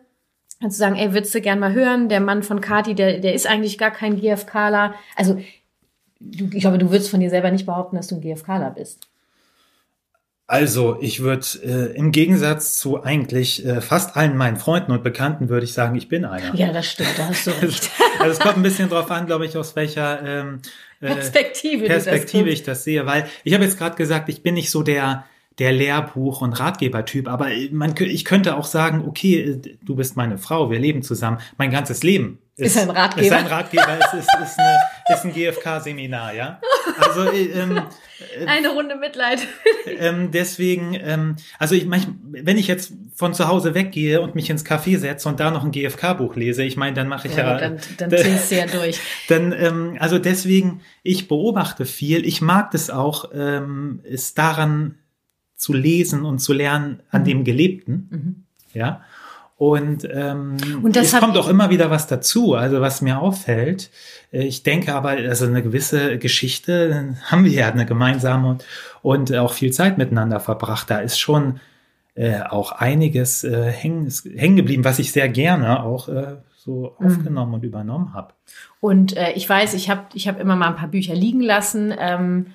zu sagen, ey, würdest du gern mal hören? Der Mann von Kati, der, der ist eigentlich gar kein GFKler. Also, du, ich glaube, du würdest von dir selber nicht behaupten, dass du ein GFKler bist. Also, ich würde äh, im Gegensatz zu eigentlich äh, fast allen meinen Freunden und Bekannten würde ich sagen, ich bin einer. Ja, das stimmt, da hast du <laughs> recht. also es kommt ein bisschen drauf an, glaube ich, aus welcher ähm, äh, Perspektive, Perspektive das ich das sehe, weil ich habe jetzt gerade gesagt, ich bin nicht so der der Lehrbuch- und Ratgebertyp, aber man, ich könnte auch sagen, okay, du bist meine Frau, wir leben zusammen, mein ganzes Leben ist, ist ein Ratgeber. Ist ein Ratgeber, es ist, ist, eine, ist ein GFK-Seminar, ja. Also ähm, äh, eine Runde Mitleid. Ähm, deswegen, ähm, also ich mein, wenn ich jetzt von zu Hause weggehe und mich ins Café setze und da noch ein GFK-Buch lese, ich meine, dann mache ich ja, ja dann, dann ziehst du ja durch. <laughs> Dann, ähm, also deswegen, ich beobachte viel. Ich mag das auch, ähm, ist daran zu lesen und zu lernen an mhm. dem Gelebten, mhm. ja. Und, ähm, und es kommt auch immer wieder was dazu, also was mir auffällt. Äh, ich denke aber, also eine gewisse Geschichte haben wir ja eine gemeinsame und, und auch viel Zeit miteinander verbracht. Da ist schon äh, auch einiges äh, hängen, hängen geblieben, was ich sehr gerne auch äh, so mhm. aufgenommen und übernommen habe. Und äh, ich weiß, ich habe ich hab immer mal ein paar Bücher liegen lassen. Ähm,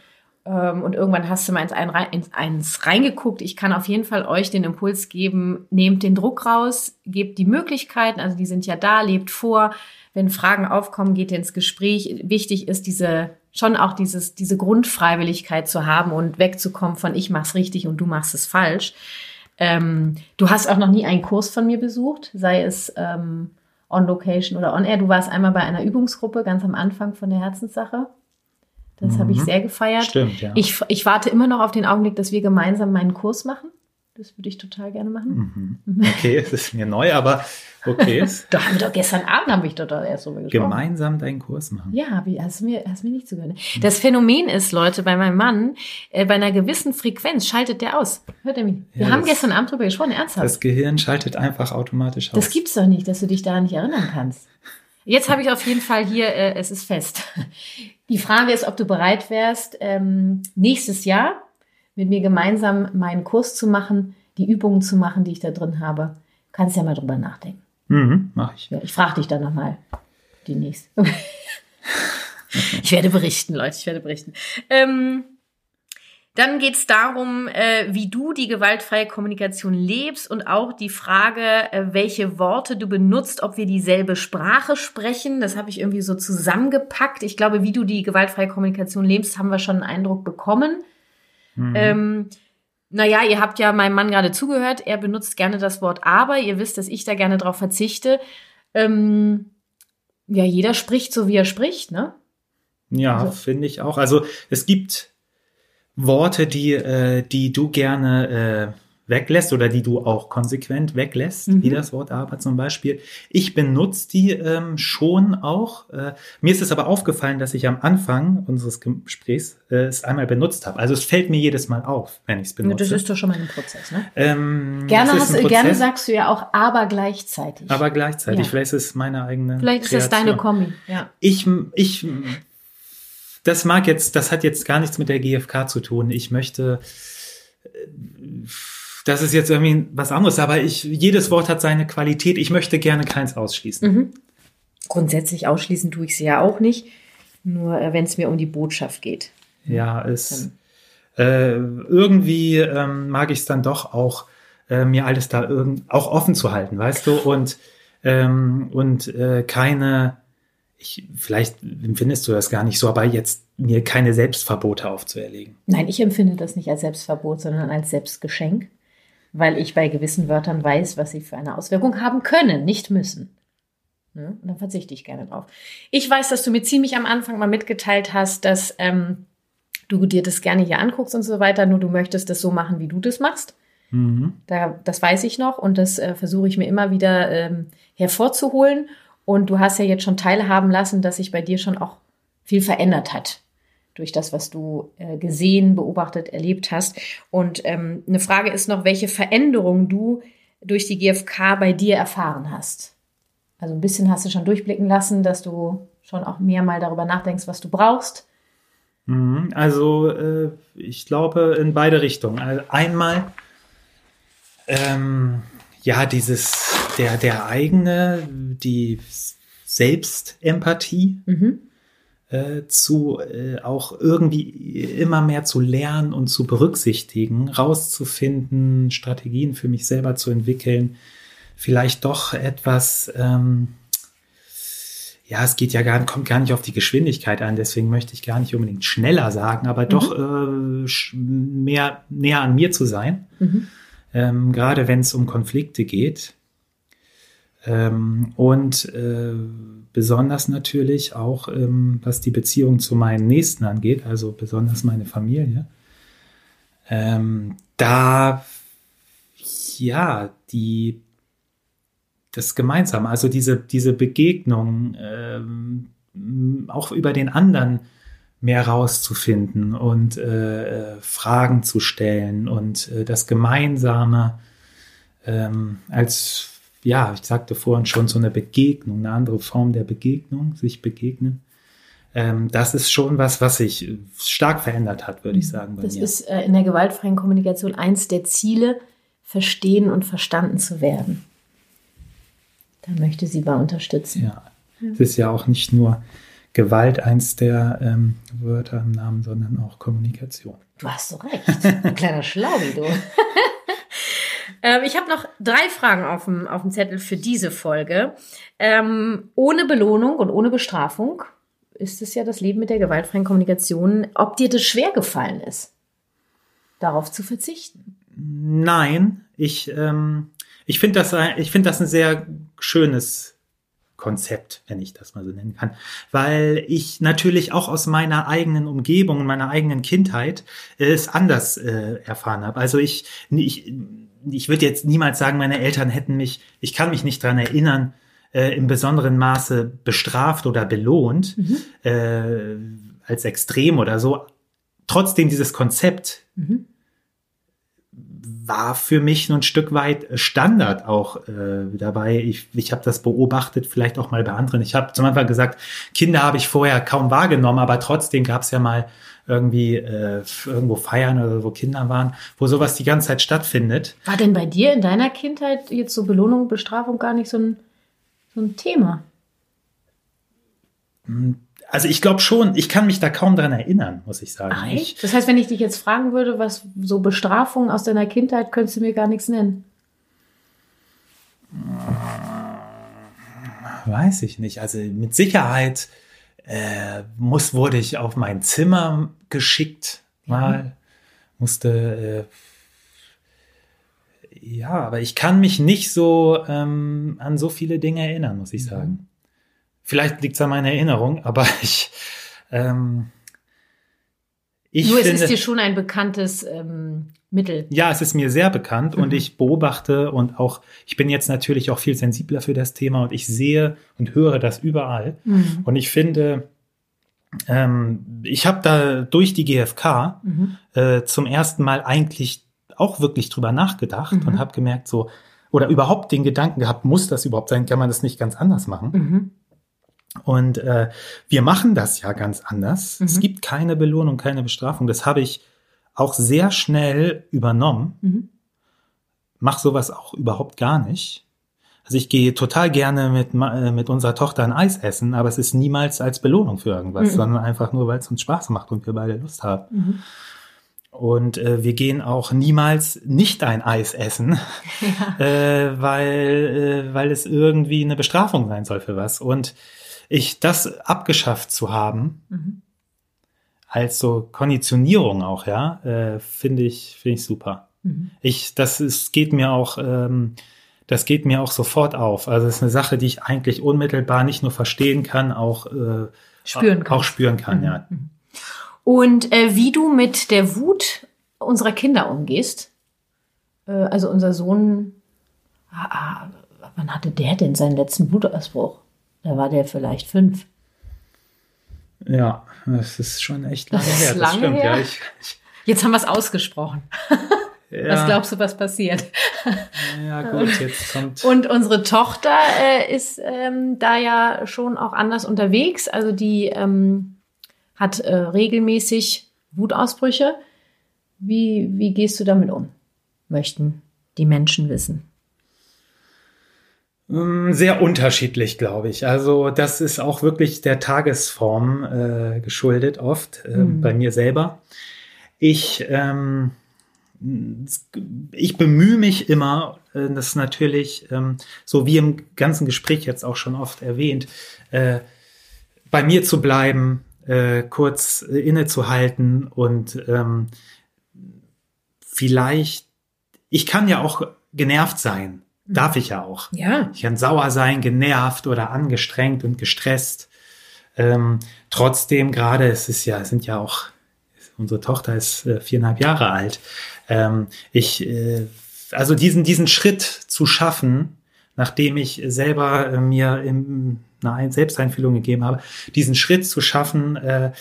und irgendwann hast du mal ins, ein, ins eins reingeguckt. Ich kann auf jeden Fall euch den Impuls geben, nehmt den Druck raus, gebt die Möglichkeiten, also die sind ja da, lebt vor. Wenn Fragen aufkommen, geht ins Gespräch. Wichtig ist diese schon auch dieses, diese Grundfreiwilligkeit zu haben und wegzukommen von ich mach's richtig und du machst es falsch. Ähm, du hast auch noch nie einen Kurs von mir besucht, sei es ähm, on Location oder on Air. Du warst einmal bei einer Übungsgruppe ganz am Anfang von der Herzenssache. Das mhm. habe ich mhm. sehr gefeiert. Stimmt, ja. Ich, ich warte immer noch auf den Augenblick, dass wir gemeinsam meinen Kurs machen. Das würde ich total gerne machen. Mhm. mhm. Okay, es ist mir neu, aber okay. <laughs> da haben wir doch gestern Abend habe ich doch erst so gesprochen. Gemeinsam deinen Kurs machen. Ja, wie, hast du mir, hast mir nicht zugehört. Das Phänomen ist, Leute, bei meinem Mann, äh, bei einer gewissen Frequenz schaltet der aus. Hört er mich? Wir ja, haben gestern Abend drüber gesprochen, ernsthaft. Das Gehirn schaltet einfach automatisch aus. Das gibt's doch nicht, dass du dich daran nicht erinnern kannst. Jetzt habe ich auf jeden Fall hier, äh, es ist fest. Die Frage ist, ob du bereit wärst, ähm, nächstes Jahr mit mir gemeinsam meinen Kurs zu machen, die Übungen zu machen, die ich da drin habe. Kannst ja mal drüber nachdenken. Mhm, mach ich. Ja, ich frage dich dann nochmal demnächst. <laughs> ich werde berichten, Leute, ich werde berichten. Ähm, dann geht es darum, äh, wie du die gewaltfreie Kommunikation lebst und auch die Frage, äh, welche Worte du benutzt, ob wir dieselbe Sprache sprechen. Das habe ich irgendwie so zusammengepackt. Ich glaube, wie du die gewaltfreie Kommunikation lebst, haben wir schon einen Eindruck bekommen. Mhm. Ähm, naja, ihr habt ja meinem Mann gerade zugehört. Er benutzt gerne das Wort aber. Ihr wisst, dass ich da gerne drauf verzichte. Ähm, ja, jeder spricht so, wie er spricht, ne? Ja, also. finde ich auch. Also es gibt Worte, die, äh, die du gerne äh, weglässt oder die du auch konsequent weglässt, mhm. wie das Wort aber zum Beispiel. Ich benutze die ähm, schon auch. Äh, mir ist es aber aufgefallen, dass ich am Anfang unseres Gesprächs äh, es einmal benutzt habe. Also es fällt mir jedes Mal auf, wenn ich es benutze. Das ist doch schon mal ein Prozess, ne? Ähm, gerne, hast, Prozess, gerne sagst du ja auch aber gleichzeitig. Aber gleichzeitig. Ja. Vielleicht ist es meine eigene. Vielleicht ist es deine Kombi, ja. Ich, ich das mag jetzt, das hat jetzt gar nichts mit der GfK zu tun. Ich möchte, äh, das ist jetzt irgendwie was anderes, aber ich, jedes Wort hat seine Qualität. Ich möchte gerne keins ausschließen. Mhm. Grundsätzlich ausschließen tue ich sie ja auch nicht. Nur äh, wenn es mir um die Botschaft geht. Ja, es äh, irgendwie ähm, mag ich es dann doch auch, äh, mir alles da irgend auch offen zu halten, weißt du, und ähm, und äh, keine, ich vielleicht empfindest du das gar nicht so, aber jetzt mir keine Selbstverbote aufzuerlegen. Nein, ich empfinde das nicht als Selbstverbot, sondern als Selbstgeschenk, weil ich bei gewissen Wörtern weiß, was sie für eine Auswirkung haben können, nicht müssen. Ne? Und dann verzichte ich gerne drauf. Ich weiß, dass du mir ziemlich am Anfang mal mitgeteilt hast, dass ähm, du dir das gerne hier anguckst und so weiter, nur du möchtest das so machen, wie du das machst. Mhm. Da, das weiß ich noch und das äh, versuche ich mir immer wieder ähm, hervorzuholen. Und du hast ja jetzt schon teilhaben lassen, dass sich bei dir schon auch viel verändert hat durch das, was du äh, gesehen, beobachtet, erlebt hast. Und ähm, eine Frage ist noch, welche Veränderung du durch die GfK bei dir erfahren hast. Also ein bisschen hast du schon durchblicken lassen, dass du schon auch mehr mal darüber nachdenkst, was du brauchst. Mhm. Also äh, ich glaube in beide Richtungen. Also einmal ähm, ja dieses der der eigene die Selbstempathie mhm. äh, zu äh, auch irgendwie immer mehr zu lernen und zu berücksichtigen, rauszufinden, Strategien für mich selber zu entwickeln vielleicht doch etwas, ähm, ja, es geht ja gar, kommt gar nicht auf die Geschwindigkeit an, deswegen möchte ich gar nicht unbedingt schneller sagen, aber mhm. doch äh, mehr näher an mir zu sein, mhm. Ähm, gerade wenn es um Konflikte geht. Ähm, und äh, besonders natürlich auch, ähm, was die Beziehung zu meinen Nächsten angeht, also besonders meine Familie. Ähm, da, ja, die das Gemeinsame, also diese, diese Begegnung, ähm, auch über den anderen mehr rauszufinden und äh, Fragen zu stellen und äh, das Gemeinsame ähm, als, ja, ich sagte vorhin schon, so eine Begegnung, eine andere Form der Begegnung, sich begegnen. Ähm, das ist schon was, was sich stark verändert hat, würde ich mhm. sagen. Das mir. ist äh, in der gewaltfreien Kommunikation eins der Ziele, verstehen und verstanden zu werden. Da möchte sie bei unterstützen. Ja. Es ist ja auch nicht nur Gewalt eins der ähm, Wörter im Namen, sondern auch Kommunikation. Du hast so recht. Ein kleiner Schlaubi, du. <laughs> ähm, ich habe noch drei Fragen auf dem, auf dem Zettel für diese Folge. Ähm, ohne Belohnung und ohne Bestrafung ist es ja das Leben mit der gewaltfreien Kommunikation. Ob dir das schwer gefallen ist, darauf zu verzichten? Nein, ich ähm, ich finde das, ich finde das ein sehr schönes Konzept, wenn ich das mal so nennen kann, weil ich natürlich auch aus meiner eigenen Umgebung, meiner eigenen Kindheit es anders äh, erfahren habe. Also ich, ich, ich würde jetzt niemals sagen, meine Eltern hätten mich, ich kann mich nicht dran erinnern, äh, im besonderen Maße bestraft oder belohnt mhm. äh, als extrem oder so. Trotzdem dieses Konzept mhm war für mich nur ein Stück weit Standard auch äh, dabei. Ich, ich habe das beobachtet, vielleicht auch mal bei anderen. Ich habe zum Anfang gesagt, Kinder habe ich vorher kaum wahrgenommen, aber trotzdem gab es ja mal irgendwie äh, irgendwo feiern oder wo Kinder waren, wo sowas die ganze Zeit stattfindet. War denn bei dir in deiner Kindheit jetzt so Belohnung, Bestrafung gar nicht so ein, so ein Thema? Hm, also ich glaube schon, ich kann mich da kaum dran erinnern, muss ich sagen. Ach, ich, das heißt, wenn ich dich jetzt fragen würde, was so Bestrafungen aus deiner Kindheit, könntest du mir gar nichts nennen. Weiß ich nicht. Also mit Sicherheit äh, muss, wurde ich auf mein Zimmer geschickt mal. Ja. Musste äh, ja, aber ich kann mich nicht so ähm, an so viele Dinge erinnern, muss ich sagen. Vielleicht liegt es an meiner Erinnerung, aber <laughs> ich. Ähm, ich Nur finde, es ist dir schon ein bekanntes ähm, Mittel. Ja, es ist mir sehr bekannt mhm. und ich beobachte und auch, ich bin jetzt natürlich auch viel sensibler für das Thema und ich sehe und höre das überall. Mhm. Und ich finde, ähm, ich habe da durch die GfK mhm. äh, zum ersten Mal eigentlich auch wirklich drüber nachgedacht und mhm. habe gemerkt, so, oder überhaupt den Gedanken gehabt, muss das überhaupt sein? Kann man das nicht ganz anders machen? Und äh, wir machen das ja ganz anders. Mhm. Es gibt keine Belohnung, keine Bestrafung. Das habe ich auch sehr schnell übernommen. Mhm. Mach sowas auch überhaupt gar nicht. Also ich gehe total gerne mit, äh, mit unserer Tochter ein Eis essen, aber es ist niemals als Belohnung für irgendwas, mhm. sondern einfach nur, weil es uns Spaß macht und wir beide Lust haben. Mhm. Und äh, wir gehen auch niemals nicht ein Eis essen, ja. <laughs> äh, weil, äh, weil es irgendwie eine Bestrafung sein soll für was. Und ich das abgeschafft zu haben, mhm. als so Konditionierung auch, ja, äh, finde ich, finde ich super. Mhm. Ich, das ist, geht mir auch, ähm, das geht mir auch sofort auf. Also es ist eine Sache, die ich eigentlich unmittelbar nicht nur verstehen kann, auch äh, spüren kann. Auch spüren kann, mhm. ja. Mhm. Und äh, wie du mit der Wut unserer Kinder umgehst. Äh, also unser Sohn, ah, ah, wann hatte der denn seinen letzten Wutausbruch? Da war der vielleicht fünf. Ja, das ist schon echt lange das her. Lange das stimmt, her? ja. Ich, ich Jetzt haben wir es ausgesprochen. <laughs> Ja. Was glaubst du, was passiert? Ja, gut, jetzt kommt. <laughs> Und unsere Tochter äh, ist ähm, da ja schon auch anders unterwegs. Also die ähm, hat äh, regelmäßig Wutausbrüche. Wie, wie gehst du damit um? Möchten die Menschen wissen. Mm, sehr unterschiedlich, glaube ich. Also das ist auch wirklich der Tagesform äh, geschuldet, oft äh, mhm. bei mir selber. Ich, ähm, ich bemühe mich immer, äh, das natürlich, ähm, so wie im ganzen Gespräch jetzt auch schon oft erwähnt, äh, bei mir zu bleiben, äh, kurz innezuhalten und ähm, vielleicht, ich kann ja auch genervt sein. Darf ich ja auch. Ja. Ich kann sauer sein, genervt oder angestrengt und gestresst. Ähm, trotzdem, gerade, es ist ja, es sind ja auch, unsere Tochter ist äh, viereinhalb Jahre alt. Ähm, ich, äh, also diesen, diesen Schritt zu schaffen, nachdem ich selber äh, mir im, eine Selbsteinfühlung gegeben habe, diesen Schritt zu schaffen, äh,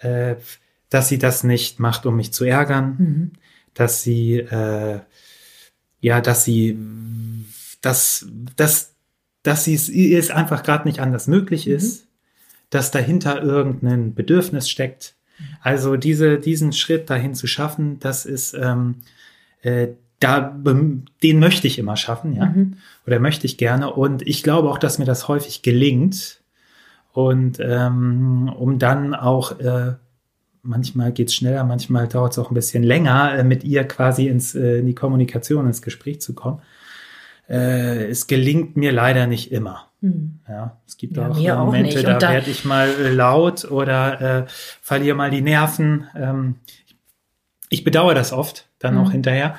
äh, dass sie das nicht macht, um mich zu ärgern, mhm. dass sie, äh, ja, dass sie, dass, dass, dass es, es einfach gerade nicht anders möglich mhm. ist, dass dahinter irgendein Bedürfnis steckt. Also diese, diesen Schritt dahin zu schaffen, das ist, ähm, äh, da, den möchte ich immer schaffen, ja. Mhm. Oder möchte ich gerne. Und ich glaube auch, dass mir das häufig gelingt. Und ähm, um dann auch, äh, manchmal geht's schneller, manchmal dauert es auch ein bisschen länger, äh, mit ihr quasi ins, äh, in die Kommunikation, ins Gespräch zu kommen. Äh, es gelingt mir leider nicht immer. Mhm. Ja, es gibt ja, auch Momente, auch da, werde ich mal äh, laut oder äh, verliere mal die Nerven. Ähm, ich bedauere das oft dann mhm. auch hinterher.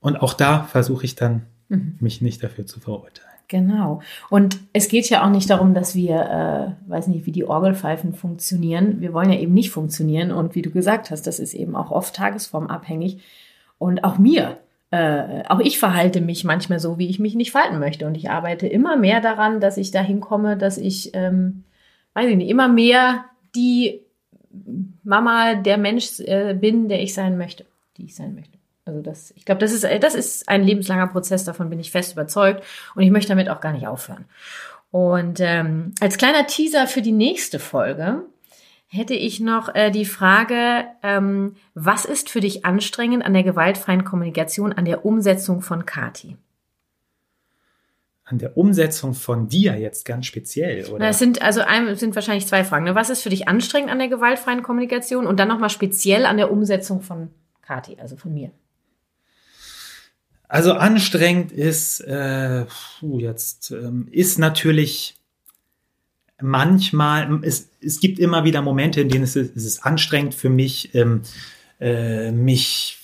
Und auch da versuche ich dann, mhm. mich nicht dafür zu verurteilen. Genau. Und es geht ja auch nicht darum, dass wir, äh, weiß nicht, wie die Orgelpfeifen funktionieren. Wir wollen ja eben nicht funktionieren. Und wie du gesagt hast, das ist eben auch oft tagesformabhängig. Und auch mir, äh, auch ich verhalte mich manchmal so, wie ich mich nicht verhalten möchte. Und ich arbeite immer mehr daran, dass ich dahin komme, dass ich, ähm, weiß ich nicht, immer mehr die Mama, der Mensch äh, bin, der ich sein möchte, die ich sein möchte. Also das, ich glaube, das ist, das ist ein lebenslanger Prozess, davon bin ich fest überzeugt und ich möchte damit auch gar nicht aufhören. Und ähm, als kleiner Teaser für die nächste Folge hätte ich noch äh, die Frage, ähm, was ist für dich anstrengend an der gewaltfreien Kommunikation, an der Umsetzung von Kati? An der Umsetzung von dir jetzt ganz speziell, oder? Na, es sind also ein, sind wahrscheinlich zwei Fragen. Ne? Was ist für dich anstrengend an der gewaltfreien Kommunikation und dann nochmal speziell an der Umsetzung von Kati, also von mir? Also anstrengend ist, äh, jetzt ähm, ist natürlich manchmal, es, es gibt immer wieder Momente, in denen es ist, es ist anstrengend für mich, ähm, äh, mich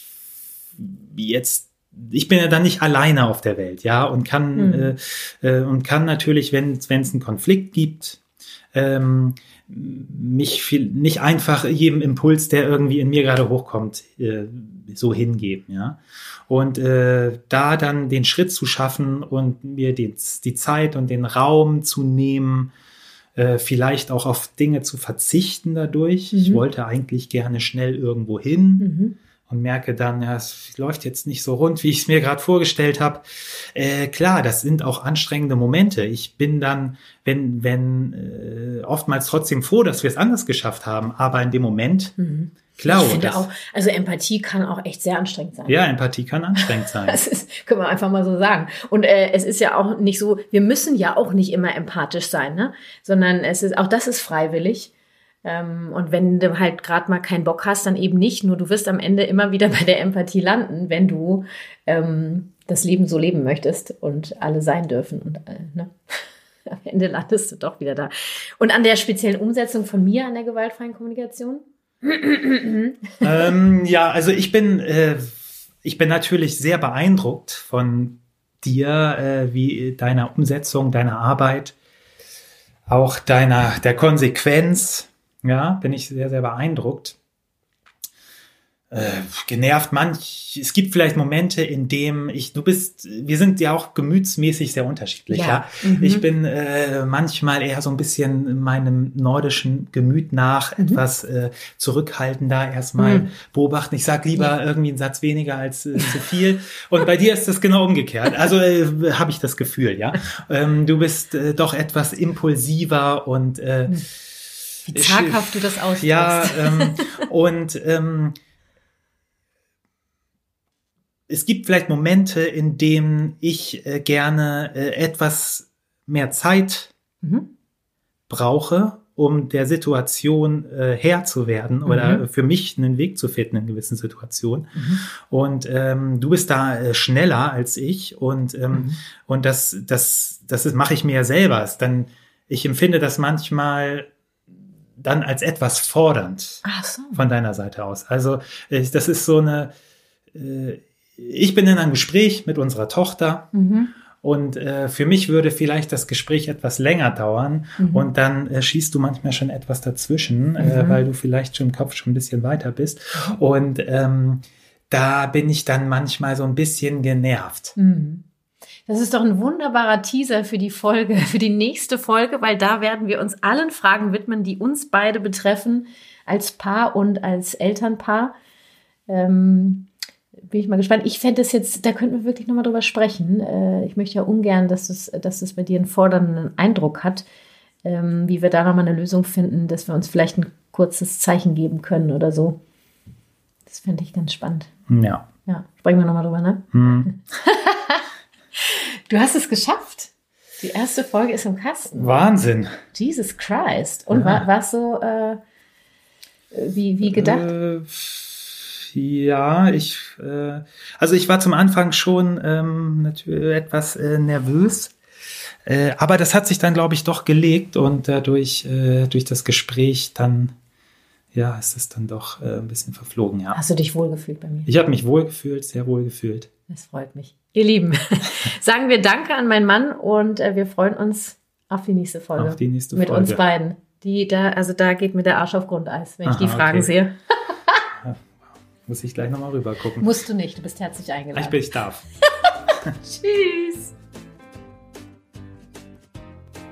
jetzt ich bin ja dann nicht alleine auf der Welt, ja, und kann mhm. äh, äh, und kann natürlich, wenn es einen Konflikt gibt, ähm, mich viel, nicht einfach jedem Impuls, der irgendwie in mir gerade hochkommt, äh, so hingeben, ja. Und äh, da dann den Schritt zu schaffen und mir die, die Zeit und den Raum zu nehmen, äh, vielleicht auch auf Dinge zu verzichten dadurch. Mhm. Ich wollte eigentlich gerne schnell irgendwo hin. Mhm und merke dann, ja, es läuft jetzt nicht so rund, wie ich es mir gerade vorgestellt habe. Äh, klar, das sind auch anstrengende Momente. Ich bin dann, wenn, wenn äh, oftmals trotzdem froh, dass wir es anders geschafft haben, aber in dem Moment mhm. Klar. Ich finde auch, also Empathie kann auch echt sehr anstrengend sein. Ja, Empathie kann anstrengend <laughs> sein. das ist, können wir einfach mal so sagen. Und äh, es ist ja auch nicht so, wir müssen ja auch nicht immer empathisch sein, ne? Sondern es ist, auch das ist freiwillig. Ähm, und wenn du halt gerade mal keinen Bock hast, dann eben nicht. Nur du wirst am Ende immer <laughs> wieder bei der Empathie landen, wenn du ähm, das Leben so leben möchtest und alle sein dürfen. Und äh, ne? <laughs> am Ende landest du doch wieder da. Und an der speziellen Umsetzung von mir an der gewaltfreien Kommunikation? <laughs> ähm, ja, also ich bin, äh, ich bin natürlich sehr beeindruckt von dir, äh, wie deiner Umsetzung, deiner Arbeit, auch deiner der Konsequenz ja, bin ich sehr, sehr beeindruckt. Äh, genervt manch, es gibt vielleicht Momente, in dem ich, du bist, wir sind ja auch gemütsmäßig sehr unterschiedlich, ja. ja? Mhm. Ich bin äh, manchmal eher so ein bisschen meinem nordischen Gemüt nach mhm. etwas äh, zurückhaltender erstmal mhm. beobachten. Ich sag lieber ja. irgendwie einen Satz weniger als äh, zu viel. Und bei dir ist das genau umgekehrt. Also äh, habe ich das Gefühl, ja. Ähm, du bist äh, doch etwas impulsiver und äh, wie zaghaft du das ausdrückst. Ja, ähm, <laughs> und ähm, es gibt vielleicht Momente, in denen ich äh, gerne äh, etwas mehr Zeit mhm. brauche, um der Situation äh, Herr zu werden oder mhm. für mich einen Weg zu finden in gewissen Situationen. Mhm. Und ähm, du bist da äh, schneller als ich und ähm, mhm. und das das das mache ich mir ja selber. Dann ich empfinde das manchmal dann als etwas fordernd so. von deiner Seite aus. Also das ist so eine, äh, ich bin in einem Gespräch mit unserer Tochter mhm. und äh, für mich würde vielleicht das Gespräch etwas länger dauern mhm. und dann äh, schießt du manchmal schon etwas dazwischen, mhm. weil du vielleicht schon im Kopf schon ein bisschen weiter bist und ähm, da bin ich dann manchmal so ein bisschen genervt. Mhm. Das ist doch ein wunderbarer Teaser für die Folge, <laughs> für die nächste Folge, weil da werden wir uns allen Fragen widmen, die uns beide betreffen, als Paar und als Elternpaar. Ähm, bin ich mal gespannt. Ich fände es jetzt, da könnten wir wirklich nochmal drüber sprechen. Äh, ich möchte ja ungern, dass es, dass es bei dir einen fordernden Eindruck hat, ähm, wie wir da nochmal eine Lösung finden, dass wir uns vielleicht ein kurzes Zeichen geben können oder so. Das fände ich ganz spannend. Ja. Ja, sprechen wir nochmal drüber, ne? Hm. <laughs> Du hast es geschafft. Die erste Folge ist im Kasten. Wahnsinn. Jesus Christ. Und ja. war es so äh, wie, wie gedacht? Äh, ja, ich, äh, also ich war zum Anfang schon ähm, natürlich etwas äh, nervös. Äh, aber das hat sich dann, glaube ich, doch gelegt und dadurch, äh, durch das Gespräch dann, ja, ist es dann doch äh, ein bisschen verflogen, ja. Hast du dich wohlgefühlt bei mir? Ich habe mich wohlgefühlt, sehr wohlgefühlt. Das freut mich. Ihr Lieben, <laughs> sagen wir Danke an meinen Mann und äh, wir freuen uns auf die nächste Folge. Auf die nächste Folge. Mit uns beiden. Die da, also da geht mir der Arsch auf Grundeis, wenn Aha, ich die Fragen okay. sehe. Muss ich gleich nochmal rüber gucken. Musst du nicht, du bist herzlich eingeladen. Ich bin, ich darf. <laughs> Tschüss.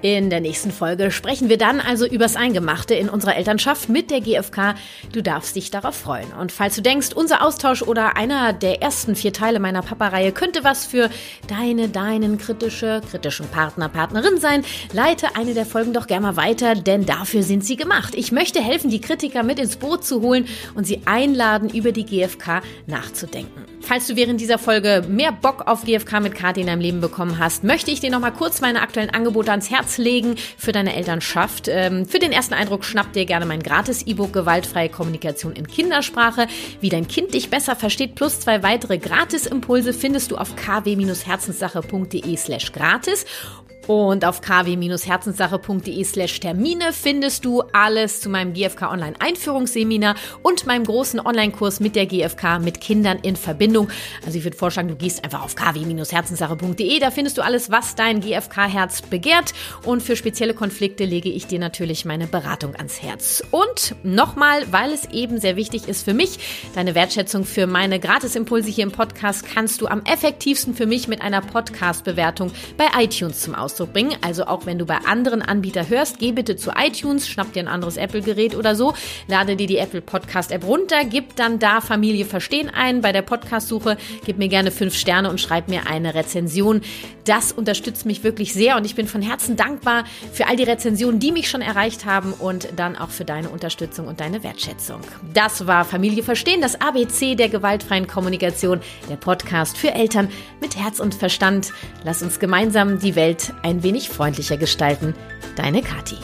In der nächsten Folge sprechen wir dann also übers Eingemachte in unserer Elternschaft mit der GfK. Du darfst dich darauf freuen. Und falls du denkst, unser Austausch oder einer der ersten vier Teile meiner Papa-Reihe könnte was für deine, deinen kritische, kritischen Partner, Partnerin sein, leite eine der Folgen doch gerne mal weiter, denn dafür sind sie gemacht. Ich möchte helfen, die Kritiker mit ins Boot zu holen und sie einladen, über die GfK nachzudenken. Falls du während dieser Folge mehr Bock auf GfK mit Kati in deinem Leben bekommen hast, möchte ich dir nochmal kurz meine aktuellen Angebote ans Herz legen für deine Elternschaft. Ähm, für den ersten Eindruck schnapp dir gerne mein gratis E-Book Gewaltfreie Kommunikation in Kindersprache, wie dein Kind dich besser versteht, plus zwei weitere Gratisimpulse findest du auf kw-herzenssache.de slash gratis und auf kw-herzenssache.de slash Termine findest du alles zu meinem GFK Online Einführungsseminar und meinem großen Online-Kurs mit der GFK mit Kindern in Verbindung. Also ich würde vorschlagen, du gehst einfach auf kw-herzenssache.de, da findest du alles, was dein GFK-Herz begehrt. Und für spezielle Konflikte lege ich dir natürlich meine Beratung ans Herz. Und nochmal, weil es eben sehr wichtig ist für mich, deine Wertschätzung für meine Gratisimpulse hier im Podcast kannst du am effektivsten für mich mit einer Podcast-Bewertung bei iTunes zum Ausdruck Ausdruck bringen. Also auch wenn du bei anderen Anbietern hörst, geh bitte zu iTunes, schnapp dir ein anderes Apple-Gerät oder so, lade dir die Apple Podcast-App runter, gib dann da Familie verstehen ein bei der Podcast-Suche, gib mir gerne fünf Sterne und schreib mir eine Rezension. Das unterstützt mich wirklich sehr und ich bin von Herzen dankbar für all die Rezensionen, die mich schon erreicht haben und dann auch für deine Unterstützung und deine Wertschätzung. Das war Familie verstehen, das ABC der gewaltfreien Kommunikation, der Podcast für Eltern mit Herz und Verstand. Lass uns gemeinsam die Welt ein wenig freundlicher gestalten. Deine Kathi.